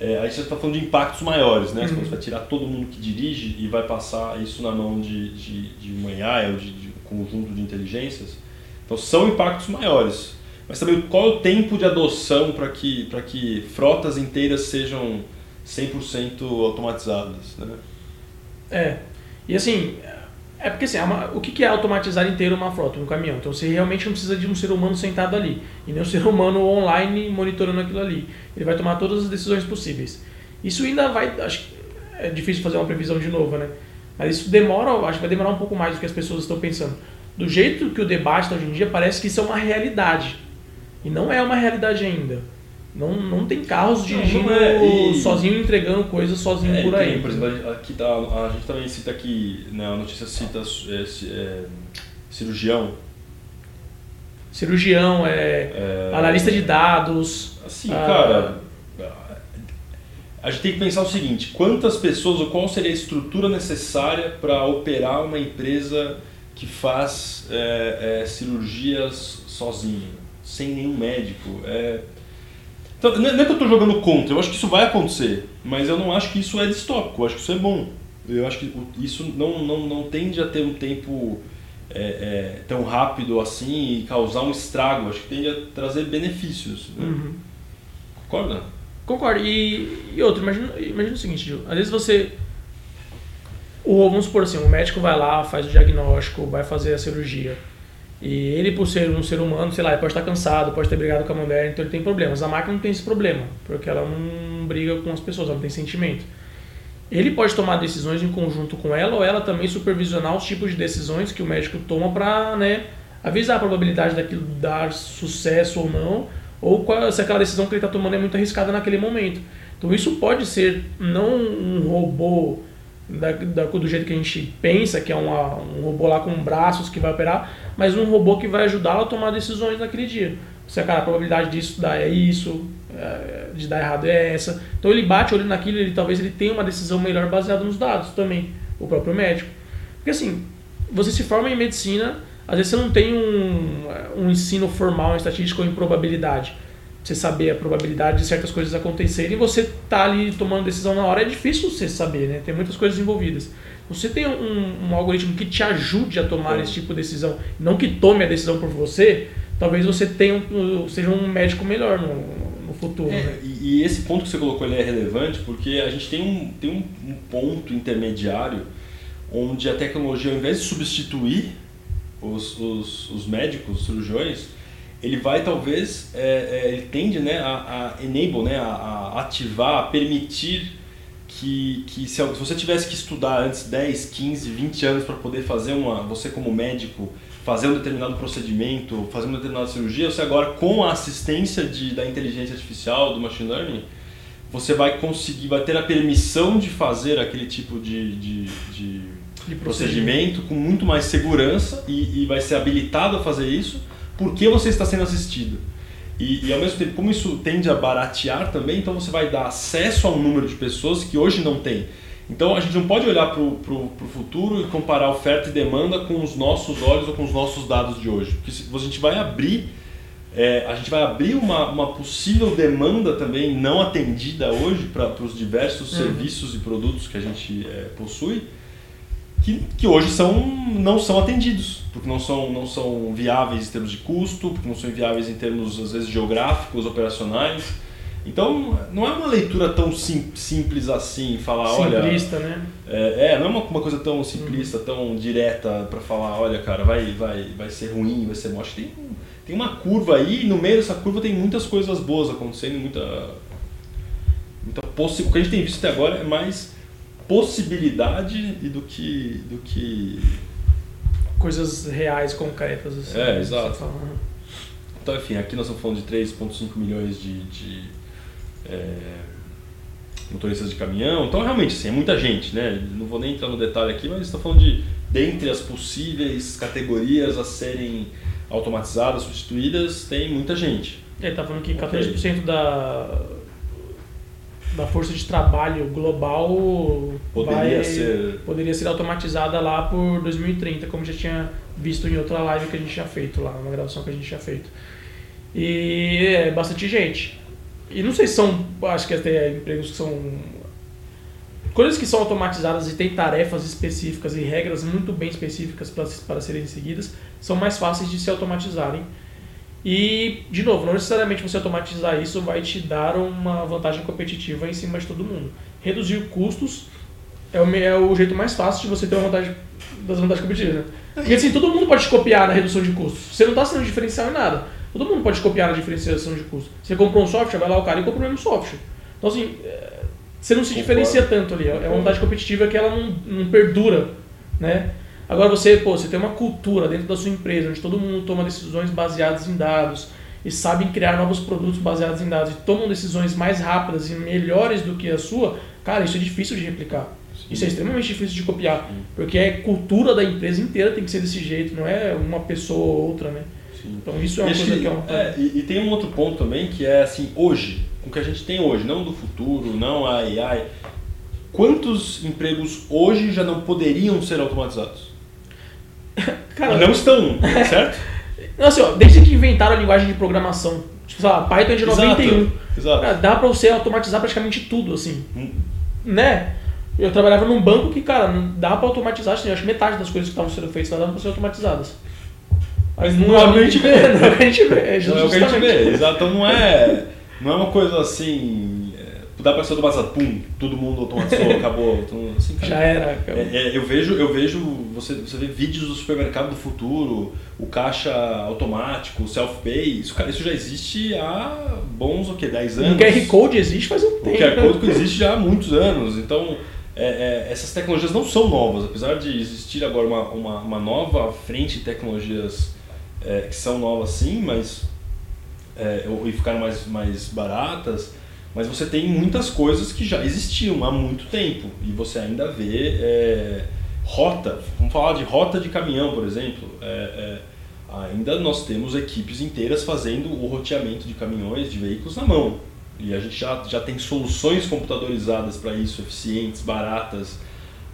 A gente está falando de impactos maiores, né? Uhum. você vai tirar todo mundo que dirige e vai passar isso na mão de, de, de uma AI ou de, de conjunto de inteligências. Então são impactos maiores. Mas também qual é o tempo de adoção para que, que frotas inteiras sejam 100% automatizadas, né? É. E assim, é porque assim, é o que é automatizar inteiro uma frota, um caminhão? Então você realmente não precisa de um ser humano sentado ali. E nem um ser humano online monitorando aquilo ali. Ele vai tomar todas as decisões possíveis. Isso ainda vai. Acho que é difícil fazer uma previsão de novo, né? Mas isso demora, acho que vai demorar um pouco mais do que as pessoas estão pensando. Do jeito que o debate está hoje em dia, parece que isso é uma realidade. E não é uma realidade ainda. Não, não tem carros dirigindo não é, e- sozinho, entregando coisas sozinho É, por tem, aí. por exemplo, aqui tá, a gente também cita aqui, né, a notícia cita é, é, cirurgião. cirurgião, é, é, analista de dados. Assim, ah, cara, a gente tem que pensar o seguinte: quantas pessoas ou qual seria a estrutura necessária para operar uma empresa que faz é, é, cirurgias sozinho, sem nenhum médico? É, então, não é é que eu estou jogando contra, eu acho que isso vai acontecer, mas eu não acho que isso é distópico, eu acho que isso é bom. Eu acho que isso não, não, não tende a ter um tempo é, é, tão rápido assim e causar um estrago, acho que tende a trazer benefícios. Né? Uhum. Concorda? Concordo. E, e outro, imagina, imagina o seguinte, Gil. Às vezes você. O, vamos supor assim, o médico vai lá, faz o diagnóstico, vai fazer a cirurgia. E ele, por ser um ser humano, sei lá, ele pode estar cansado, pode ter brigado com a mulher, então ele tem problemas. A máquina não tem esse problema, porque ela não briga com as pessoas, ela não tem sentimento. Ele pode tomar decisões em conjunto com ela, ou ela também supervisionar os tipos de decisões que o médico toma para né, avisar a probabilidade daquilo dar sucesso ou não, ou qual- se aquela decisão que ele está tomando é muito arriscada naquele momento. Então isso pode ser não um robô da, da, do jeito que a gente pensa, que é uma, um robô lá com braços que vai operar, mas um robô que vai ajudá-lo a tomar decisões naquele dia. Você, cara, a probabilidade disso dar é isso, é, de dar errado é essa. Então ele bate olhando naquilo, ele talvez ele tenha uma decisão melhor baseada nos dados também, o próprio médico. Porque assim, você se forma em medicina, às vezes você não tem um, um ensino formal em estatística ou em probabilidade você saber a probabilidade de certas coisas acontecerem e você tá ali tomando decisão na hora, é difícil você saber, né? Tem muitas coisas envolvidas. Você tem um, um algoritmo que te ajude a tomar esse tipo de decisão, não que tome a decisão por você, talvez você tenha um, seja um médico melhor no, no futuro. É, né? e, e, esse ponto que você colocou ele é relevante porque a gente tem um, tem um, um ponto intermediário onde a tecnologia, ao invés de substituir os, os, os médicos, os cirurgiões, ele vai talvez, é, é, ele tende né, a, a enable, né, a, a, ativar, a permitir que, que se, se, você tivesse que estudar antes 10, 15, 20 anos para poder fazer uma, você como médico, fazer um determinado procedimento, fazer uma determinada cirurgia, você agora com a assistência de, da inteligência artificial, do machine learning, você vai conseguir, vai ter a permissão de fazer aquele tipo de, de, de, de procedimento com muito mais segurança e, e vai ser habilitado a fazer isso por que você está sendo assistido. E, e, ao mesmo tempo, como isso tende a baratear também, então você vai dar acesso a um número de pessoas que hoje não tem. Então a gente não pode olhar para o futuro e comparar oferta e demanda com os nossos olhos ou com os nossos dados de hoje. Porque se, a gente vai abrir, é, a gente vai abrir uma, uma possível demanda também não atendida hoje para os diversos uhum. serviços e produtos que a gente é, possui que, que hoje são, não são atendidos, porque não são, não são viáveis em termos de custo, porque não são viáveis em termos, às vezes, geográficos, operacionais. Então, não é uma leitura tão sim, simples assim, falar, simplista, olha... Simplista, né? É, é, não é uma, uma coisa tão simplista, uhum. tão direta para falar, olha, cara, vai, vai, vai ser ruim, vai ser bom. Acho que tem, tem uma curva aí, e no meio dessa curva tem muitas coisas boas acontecendo, muita... muita possi... O que a gente tem visto até agora é mais possibilidade e do que do que coisas reais concretas assim, é exato. então enfim aqui nós estamos falando de 3,5 milhões de, de é, motoristas de caminhão. Então realmente assim, é muita gente né? Não vou nem entrar no detalhe aqui mas está falando de dentre as possíveis categorias a serem automatizadas substituídas tem muita gente. Ele está falando que 14% okay. da da força de trabalho global poderia, vai, ser... poderia ser automatizada lá por 2030, como já tinha visto em outra live que a gente tinha feito lá, uma gravação que a gente tinha feito. E é bastante gente. E não sei se são, acho que até empregos que são coisas que são automatizadas e têm tarefas específicas e regras muito bem específicas para, para serem seguidas, são mais fáceis de se automatizarem e, de novo, não necessariamente você automatizar isso vai te dar uma vantagem competitiva em cima de todo mundo. Reduzir custos é o, é o jeito mais fácil de você ter uma vantagem das vantagens competitivas. Né? Porque assim, todo mundo pode copiar na redução de custos. Você não está sendo diferencial em nada. Todo mundo pode copiar na diferenciação de custos. Você comprou um software, vai lá o cara e compra o mesmo software. Então, assim, é, você não se Concordo. diferencia tanto ali. É uma vantagem competitiva que ela não, não perdura, né? Agora você, pô, você tem uma cultura dentro da sua empresa onde todo mundo toma decisões baseadas em dados e sabem criar novos produtos baseados em dados e tomam decisões mais rápidas e melhores do que a sua, cara, isso é difícil de replicar. Sim. Isso é extremamente difícil de copiar, Sim. porque é cultura da empresa inteira tem que ser desse jeito, não é uma pessoa ou outra, né? Sim. Então isso é uma coisa que é uma... É, e, e, tem um outro ponto também que é assim, hoje, com o que a gente tem hoje, não do futuro, não a AI, quantos empregos hoje já não poderiam ser automatizados? Cara, não estão, certo? Não, assim, ó, desde que inventaram a linguagem de programação, tipo, sei lá, Python é de 91, exato. Cara, dá pra você automatizar praticamente tudo, assim. Hum. Né? Eu trabalhava num banco que, cara, dá pra automatizar, assim, acho que metade das coisas que estavam sendo feitas dava pra ser automatizadas. Mas não, não é o que a gente vê. Não é o que a gente vê. É não é o que a gente vê, exato. Então não é, não é uma coisa assim dá para ser automatizado, pum, todo mundo automatizou, acabou. Então, assim, Já era. É, é, eu vejo, eu vejo você, você vê vídeos do supermercado do futuro, o caixa automático, o self-pay, isso, cara, isso já existe há bons, o que, 10 anos? O QR Code existe faz um tempo. O QR Code existe já há muitos anos, então... É, é, essas tecnologias não são novas, apesar de existir agora uma, uma, uma nova frente de tecnologias é, que são novas sim, mas é, e ficaram mais, mais baratas, Mas você tem muitas coisas que já existiam há muito tempo e você ainda vê é, rota. Vamos falar de rota de caminhão, por exemplo. É, é, ainda nós temos equipes inteiras fazendo o roteamento de caminhões, de veículos na mão. E a gente já, já tem soluções computadorizadas para isso, eficientes, baratas.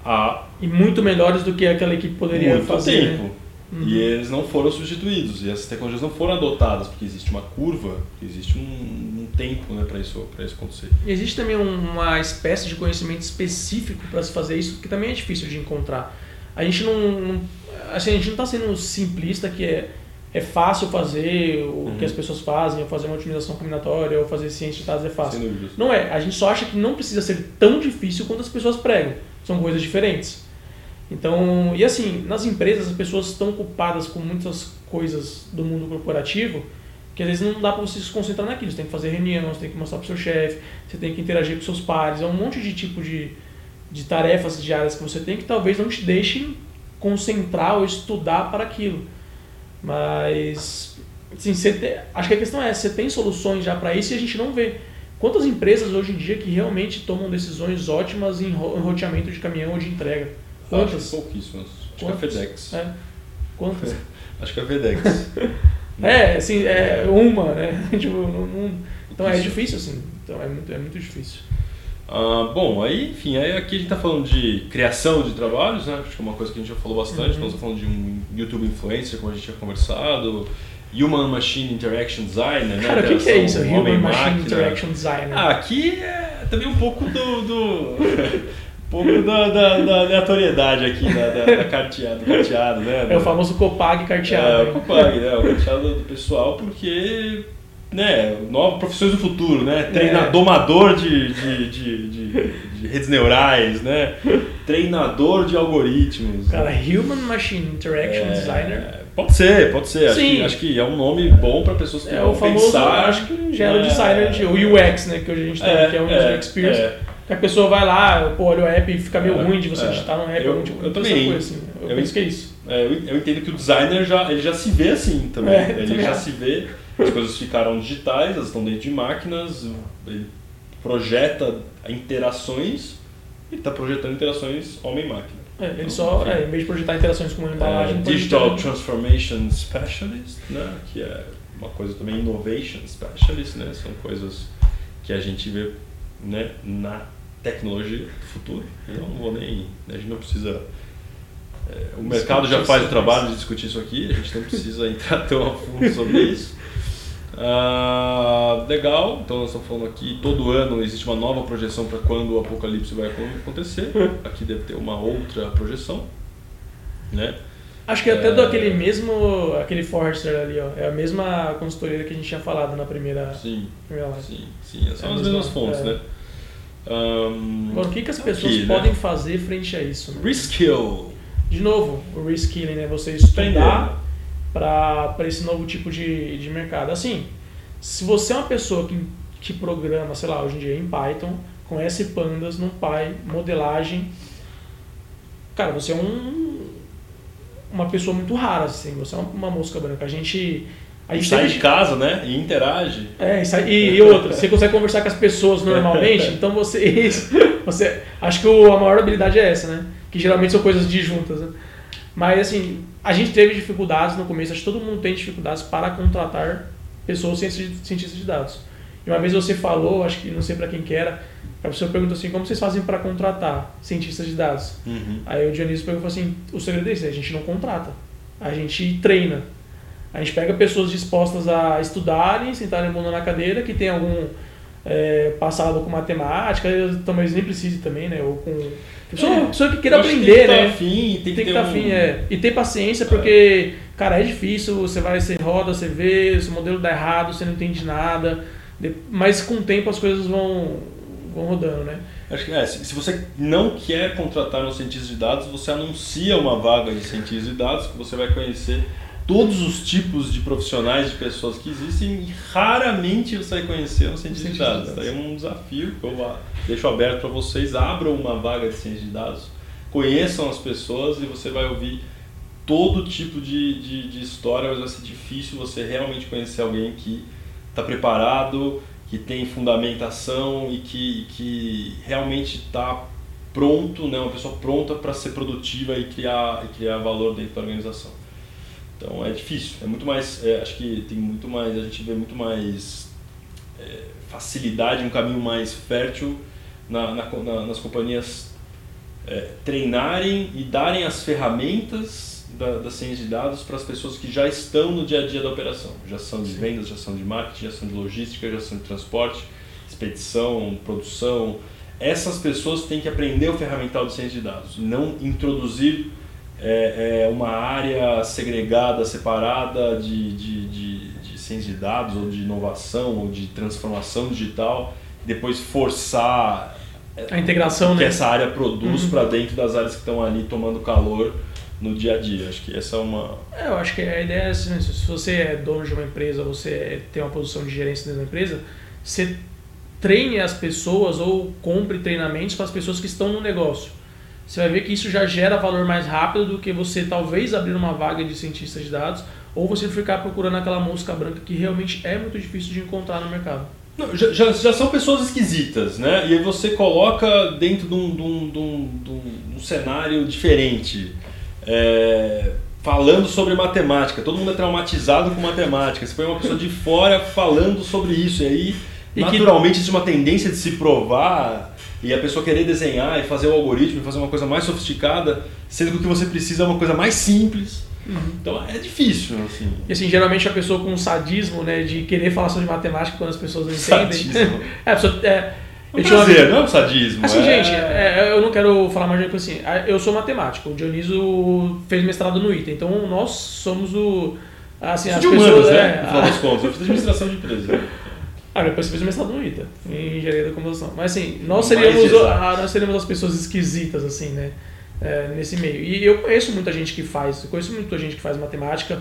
Há E muito melhores do que aquela equipe poderia muito fazer. tempo. Uhum. E eles não foram substituídos, e essas tecnologias não foram adotadas, porque existe uma curva, existe um, um tempo né, para isso, pra isso acontecer. E existe também um- uma espécie de conhecimento específico para se fazer isso, que também é difícil de encontrar. A gente não, não- assim, a gente não está sendo simplista que é, é fácil fazer o Uhum. que as pessoas fazem, ou fazer uma otimização combinatória, ou fazer ciência de dados é fácil. Não é, a gente só acha que não precisa ser tão difícil quanto as pessoas pregam. São coisas diferentes. Então, e assim, nas empresas as pessoas estão ocupadas com muitas coisas do mundo corporativo que às vezes não dá para você se concentrar naquilo. Você tem que fazer reunião, você tem que mostrar para o seu chefe, você tem que interagir com seus pares. É um monte de tipo de, de tarefas diárias que você tem que talvez não te deixem concentrar ou estudar para aquilo. Mas, assim, te- acho que a questão é, você tem soluções já para isso e a gente não vê. Quantas empresas hoje em dia que realmente tomam decisões ótimas em roteamento de caminhão ou de entrega? Quantas? Acho pouquíssimas. Acho Quantas? que a FedEx. É. Quantas? Acho que a FedEx. É, assim, é uma, né? tipo, não, não- então é difícil, assim. Então é muito, é muito difícil. Ah, bom, aí, enfim, aí aqui a gente está falando de criação de trabalhos, né? Acho que é uma coisa que a gente já falou bastante. Uhum. Estamos falando de um YouTube influencer, como a gente tinha conversado. Human Machine Interaction Designer, né? Cara, o que, que é isso? Human Machine. Interaction Designer. Ah, aqui é também um pouco do. do pouco da, da, da aleatoriedade aqui, da, da, da carteado, do carteado, né? é o famoso Copag É, carteado. o Copag, né? O carteado do pessoal, porque. Né, novas profissões do futuro, né? É. Treinador de, de, de, de, de redes neurais, né? Treinador de algoritmos. Cara, Human Machine Interaction É, Designer Pode ser, pode ser. Acho Sim. que, acho que é um nome bom para pessoas que é vão o famoso, pensar. acho que já era o É, designer, de, o UX, né? Que hoje a gente tem, que é o User Experience. Que a pessoa vai lá, pô, olha o app e fica meio É, ruim de você é. digitar no app. Eu- tipo, eu também. coisa, assim. Eu, Eu- penso que é isso. É, eu eu entendo que o designer já, ele já se vê assim também. É, ele também já se vê, as coisas ficaram digitais, elas estão dentro de máquinas, ele projeta interações e está projetando interações homem-máquina. É, ele só, Enfim. é, em vez de projetar interações com uma embalagem, É, Digital Transformation Specialist, né? que é uma coisa também Innovation Specialist, né? são coisas que a gente vê né? na tecnologia do futuro. Então não vou nem. A gente não precisa. é, o mercado já faz o trabalho de discutir isso aqui, a gente não precisa entrar tão a fundo sobre isso. Ah, legal, então nós estamos falando aqui, todo ano existe uma nova projeção para quando o apocalipse vai acontecer. Aqui deve ter uma outra projeção. Né? Acho que até do É. aquele mesmo, aquele Forrester ali, ó, é a mesma consultoria que a gente tinha falado na primeira, Sim, primeira live. sim, sim. São É as mesmas fontes, é. né? Agora, o que, que as aqui, pessoas né? podem fazer frente a isso? né? Reskill. De novo, o reskilling, né? Você estudar para esse novo tipo de, de mercado. Assim, se você é uma pessoa que, que programa, sei lá, hoje em dia em Python, conhece pandas, NumPy, modelagem, cara, você é um, uma pessoa muito rara, assim, você é uma, uma mosca branca. A gente... A gente Sai teve- de casa, né? E interage. é, e, e outra, você consegue conversar com as pessoas normalmente, então você. Você acho que a maior habilidade é essa, né? Que geralmente são coisas disjuntas, né? Mas assim, a gente teve dificuldades no começo, acho que todo mundo tem dificuldades para contratar pessoas cientistas de- cientistas de dados. E uma vez você falou, acho que não sei para quem que era, a pessoa perguntou assim: como vocês fazem para contratar cientistas de dados? Uhum. Aí o Dionísio perguntou assim: o segredo é esse, a gente não contrata, a gente treina. A gente pega pessoas dispostas a estudarem, sentarem a bunda na cadeira, que tem algum é, passado com matemática, talvez nem precise também, né? Ou com. Pessoa, É, pessoa que queira Eu acho que aprender, tem que né? Tá afim, tem, Tem que que ter estar um... afim, é. E ter paciência, porque, cara, é difícil, você vai, você roda, você vê, o modelo dá errado, você não entende nada. Mas com o tempo as coisas vão, vão rodando, né? Acho que é, se você não quer contratar um cientista de dados, você anuncia uma vaga de cientista de dados, que você vai conhecer todos os tipos de profissionais, de pessoas que existem e raramente você vai conhecer um cientista de dados. dados. Daí é um desafio que eu deixo aberto para vocês, abram uma vaga de cientista de dados, conheçam as pessoas e você vai ouvir todo tipo de, de, de história, mas vai ser difícil você realmente conhecer alguém que está preparado, que tem fundamentação e que, que realmente está pronto, né, uma pessoa pronta para ser produtiva e criar, e criar valor dentro da organização. Então é difícil, é muito mais, é, acho que tem muito mais, a gente vê muito mais é, facilidade, um caminho mais fértil na, na, na, nas companhias é, treinarem e darem as ferramentas da, da ciência de dados para as pessoas que já estão no dia a dia da operação. Já são de vendas, já são de marketing, já são de logística, já são de transporte, expedição, produção. Essas pessoas têm que aprender o ferramental de ciência de dados, não introduzir é, é, uma área segregada, separada de, de, de, de ciência de dados, ou de inovação, ou de transformação digital, depois forçar a integração que né? essa área produz Uhum. para dentro das áreas que estão ali tomando calor no dia a dia. Acho que essa é uma. É, eu acho que a ideia é assim, né? se você é dono de uma empresa, você é- tem uma posição de gerência dentro da empresa, você treine as pessoas ou compre treinamentos para as pessoas que estão no negócio. Você vai ver que isso já gera valor mais rápido do que você talvez abrir uma vaga de cientista de dados ou você ficar procurando aquela mosca branca que realmente é muito difícil de encontrar no mercado. Não, já, já, já são pessoas esquisitas, né? E aí você coloca dentro de um, de um, de um, de um- cenário diferente. É, falando sobre matemática. Todo mundo é traumatizado com matemática. Você põe uma pessoa de fora falando sobre isso. E aí, E que- naturalmente, existe uma tendência de se provar e a pessoa querer desenhar e fazer o algoritmo e fazer uma coisa mais sofisticada, sendo que o que você precisa é uma coisa mais simples. Então é difícil, assim. E assim, geralmente a pessoa com sadismo, né, de querer falar sobre matemática quando as pessoas não entendem. Sadismo. é, a pessoa, é, É um eu tinha prazer, não é um sadismo. Assim, é... gente, é, eu não quero falar mais de coisa assim. Ah, Eu sou matemático, o Dioniso fez mestrado no ITA, então nós somos o. Assim, as de pessoas. humanas, é, né? No final ah, das contas. Eu fiz administração de empresa. Ah, depois você fez mestrado no ITA, em engenharia da computação. Mas assim, nós seríamos, o- ah, nós seríamos as pessoas esquisitas, assim, né? é, nesse meio. E eu conheço muita gente que faz, conheço muita gente que faz matemática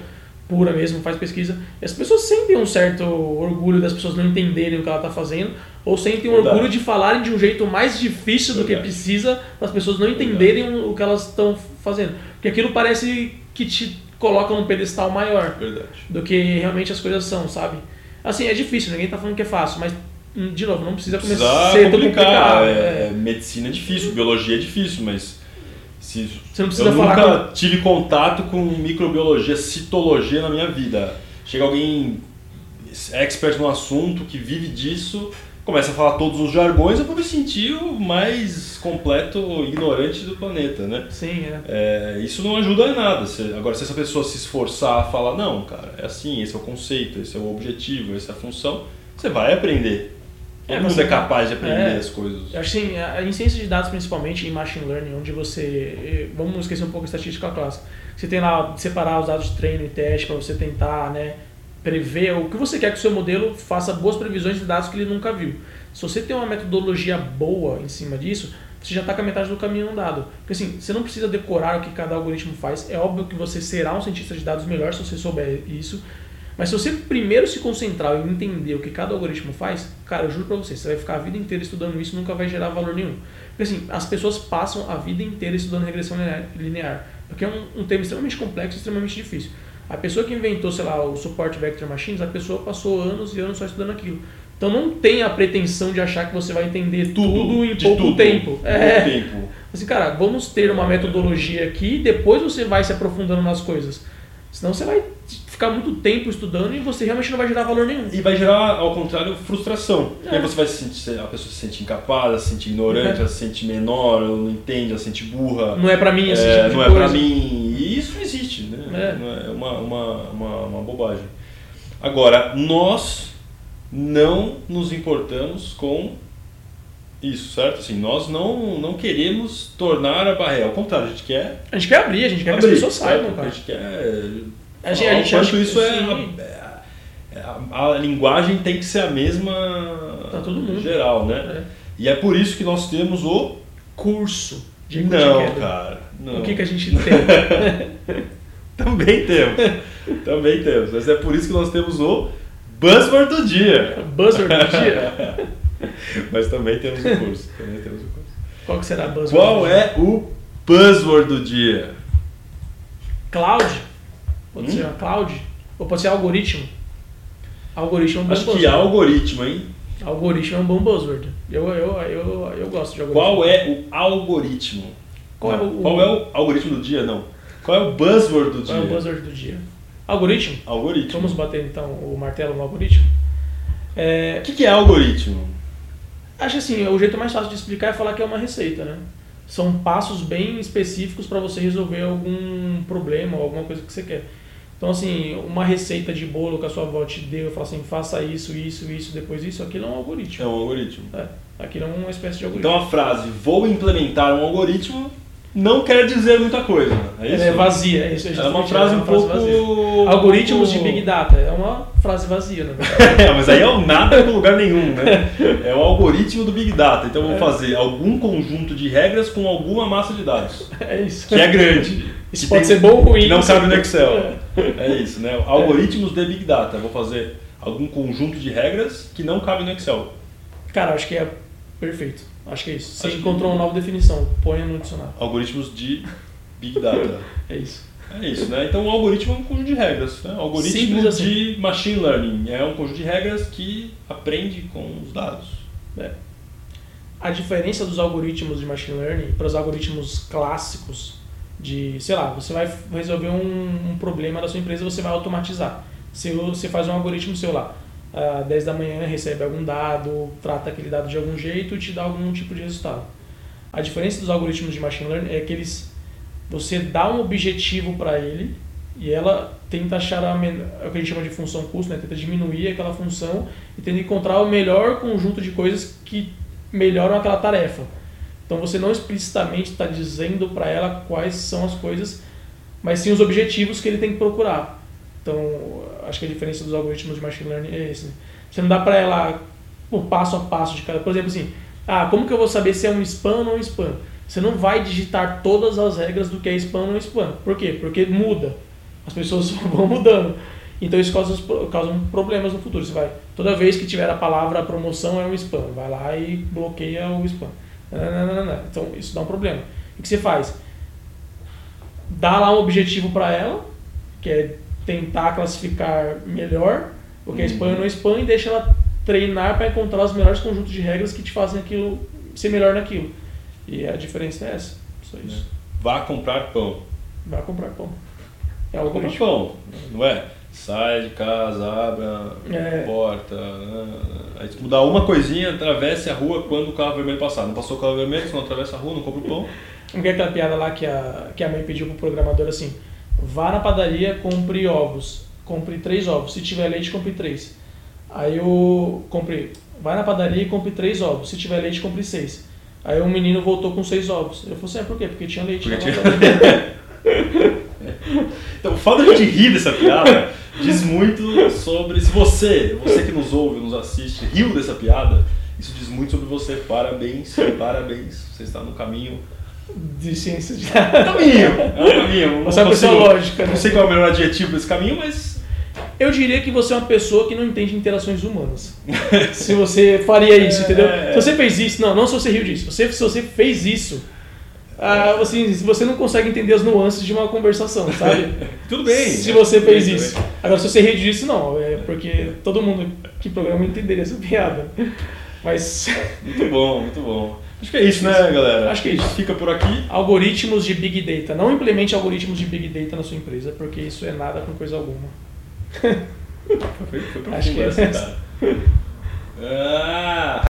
pura mesmo, faz pesquisa. E as pessoas sentem um certo orgulho das pessoas não entenderem o que ela está fazendo, ou sentem um Verdade. orgulho de falarem de um jeito mais difícil do que precisa para as pessoas não entenderem o que elas estão fazendo. Porque aquilo parece que te coloca num pedestal maior do que realmente as coisas são, sabe? Assim, é difícil, ninguém tá falando que é fácil, mas, hum, de novo, não precisa começar a ser tão complicar. complicado. É, é. Medicina é difícil, biologia é difícil, mas se, Você não precisa eu falar nunca tive contato com microbiologia, citologia na minha vida. Chega alguém expert no assunto, que vive disso, começa a falar todos os jargões, eu vou me sentir o mais completo ignorante do planeta, né? Sim, é. É, isso não ajuda em nada. Se- agora, se essa pessoa se esforçar a falar, não, cara, é assim, esse é o conceito, esse é o objetivo, essa é a função, você vai aprender. Todo É, mundo você- é capaz de aprender é. as coisas. Assim, a- em ciência de dados, principalmente em machine learning, onde você. Vamos esquecer um pouco a estatística clássica. Você tem lá separar os dados de treino e teste para você tentar né, prever o que você quer que o seu modelo faça boas previsões de dados que ele nunca viu. Se você tem uma metodologia boa em cima disso, você já está com a metade do caminho andado. Porque assim, você não precisa decorar o que cada algoritmo faz. É óbvio que você será um cientista de dados melhor se você souber isso. Mas se você primeiro se concentrar em entender o que cada algoritmo faz, cara, eu juro pra você, você vai ficar a vida inteira estudando isso e nunca vai gerar valor nenhum. Porque assim, as pessoas passam a vida inteira estudando regressão linear- porque é um, um tema extremamente complexo e extremamente difícil. A pessoa que inventou, sei lá, o Support Vector Machines, a pessoa passou anos e anos só estudando aquilo. Então não tenha a pretensão de achar que você vai entender tudo, em de pouco tudo. tempo. É. tempo. Assim, cara, vamos ter uma metodologia aqui, depois você vai se aprofundando nas coisas. Senão você vai ficar muito tempo estudando e você realmente não vai gerar valor nenhum. E vai gerar, ao contrário, frustração. É. E aí você vai se sentir, a pessoa se sente incapaz, ela se sente ignorante, É. ela se sente menor, ela não entende, ela se sente burra. Não é pra mim esse É, tipo de não é coisa. pra mim. E isso existe, né? É. Não é uma, uma, uma, uma bobagem. Agora, nós não nos importamos com isso, certo? Assim, nós não, não queremos tornar a barreira. Ao contrário, a gente quer A gente quer abrir, a gente quer que abrir, as pessoas saibam, A cara. gente quer A gente- a gente acha que isso é... sim. A, a- a linguagem tem que ser a mesma Pra todo mundo. geral, né? É. E é por isso que nós temos o... Curso de não, cara. Não. O que, que a gente tem? Também temos. Também temos. Mas é por isso que nós temos o Buzzword do dia. Buzzword do dia? Mas também temos o curso. Também temos o curso. Qual que será a buzzword? Qual é o Buzzword do dia? Cloud? Pode Hum? ser uma cloud? Ou pode ser algoritmo? Algoritmo é um bom Acho que buzzword. algoritmo, hein? Algoritmo é um bom buzzword. Eu, eu, eu, eu gosto de algoritmo. Qual é o algoritmo? Qual é o- Qual é o algoritmo do dia? Não. Qual é o buzzword do dia? Qual é o buzzword do dia? Algoritmo? Algoritmo. Vamos bater então o martelo no algoritmo? É, O que que é algoritmo? acho assim, o jeito mais fácil de explicar é falar que é uma receita, né? São passos bem específicos para você resolver algum problema ou alguma coisa que você quer. Então, assim, uma receita de bolo que a sua avó te deu e fala assim, faça isso, isso, isso, depois isso, aquilo é um algoritmo. É um algoritmo. É, aquilo é uma espécie de algoritmo. Então a frase vou implementar um algoritmo não quer dizer muita coisa. É isso? Ela é vazia, é isso. É uma justamente, frase um pouco. vazia. Algoritmos de Big Data, é uma frase vazia, na verdade. É, mas aí é o nada com lugar nenhum, né? É o algoritmo do Big Data. Então eu vou É. fazer algum conjunto de regras com alguma massa de dados. É isso. Que é grande. Isso pode tem- ser bom ou ruim. que não sei. cabe no Excel. É isso, né? Algoritmos de Big Data. Eu vou fazer algum conjunto de regras que não cabe no Excel. Cara, acho que é perfeito. Acho que é isso. Você Acho que- encontrou uma nova definição, ponha no dicionário. Algoritmos de Big Data. É isso. É isso, né? Então o algoritmo é um conjunto de regras. Né? O algoritmo assim. de machine learning é um conjunto de regras que aprende com os dados. É. A diferença dos algoritmos de machine learning para os algoritmos clássicos de, sei lá, você vai resolver um, um problema da sua empresa, você vai automatizar. Se você faz um algoritmo seu lá, às 10 da manhã recebe algum dado, trata aquele dado de algum jeito e te dá algum tipo de resultado. A diferença dos algoritmos de machine learning é que eles você dá um objetivo para ele e ela tenta achar a, é o que a gente chama de função custo, né? tenta diminuir aquela função e tenta encontrar o melhor conjunto de coisas que melhoram aquela tarefa. Então você não explicitamente está dizendo para ela quais são as coisas, mas sim os objetivos que ele tem que procurar. Então acho que a diferença dos algoritmos de machine learning é esse. né? Você não dá para ela o passo a passo de cada. Por exemplo, assim, ah, como que eu vou saber se é um spam ou não um spam? Você não vai digitar todas as regras do que é spam ou não spam. Por quê? Porque muda. As pessoas vão mudando. Então isso causa, causa problemas no futuro. Você vai, toda vez que tiver a palavra promoção é um spam, vai lá e bloqueia o spam. Então isso dá um problema. O que você faz? Dá lá um objetivo para ela, que é tentar classificar melhor o que é spam e não spam, e deixa ela treinar para encontrar os melhores conjuntos de regras que te fazem aquilo ser melhor naquilo. E a diferença é essa. Só isso. Vá comprar pão. Vai comprar pão. É Vá comprar pão, não é? Sai de casa, abra É. a porta. né? Aí se mudar uma coisinha, atravesse a rua quando o carro vermelho passar. Não passou o carro vermelho, você não atravessa a rua, não compra o pão. Não quer aquela piada lá que a, que a mãe pediu pro programador assim: vá na padaria, compre ovos. Compre três ovos. Se tiver leite, compre três. Aí eu comprei. Vai na padaria e compre três ovos. Se tiver leite, compre seis. Aí o menino voltou com seis ovos. Eu falei assim: é por quê? Porque tinha leite. Porque tinha- padaria." Então, o fato de a gente rir dessa piada diz muito sobre. Se você, você que nos ouve, nos assiste, riu dessa piada, isso diz muito sobre você. Parabéns, parabéns. Você está no caminho. De ciências de. Caminho! É um caminho. Não Você é uma pessoa lógica, né? Não sei qual é o melhor adjetivo desse caminho, mas. Eu diria que você é uma pessoa que não entende interações humanas. se você faria isso, entendeu? É. Se você fez isso, não, não se você riu disso. Você, se você fez isso, ah, assim, você não consegue entender as nuances de uma conversação, sabe? Tudo bem. Se você fez bem, isso. Agora, se você riu disso, não. É porque todo mundo que programa entenderia essa piada. Mas Muito bom, muito bom. Acho que é isso, né, galera? Acho que é isso. Fica por aqui. algoritmos de Big Data. Não implemente algoritmos de Big Data na sua empresa, porque isso é nada com coisa alguma. Foi, foi Acho que é essa. cara. Ah,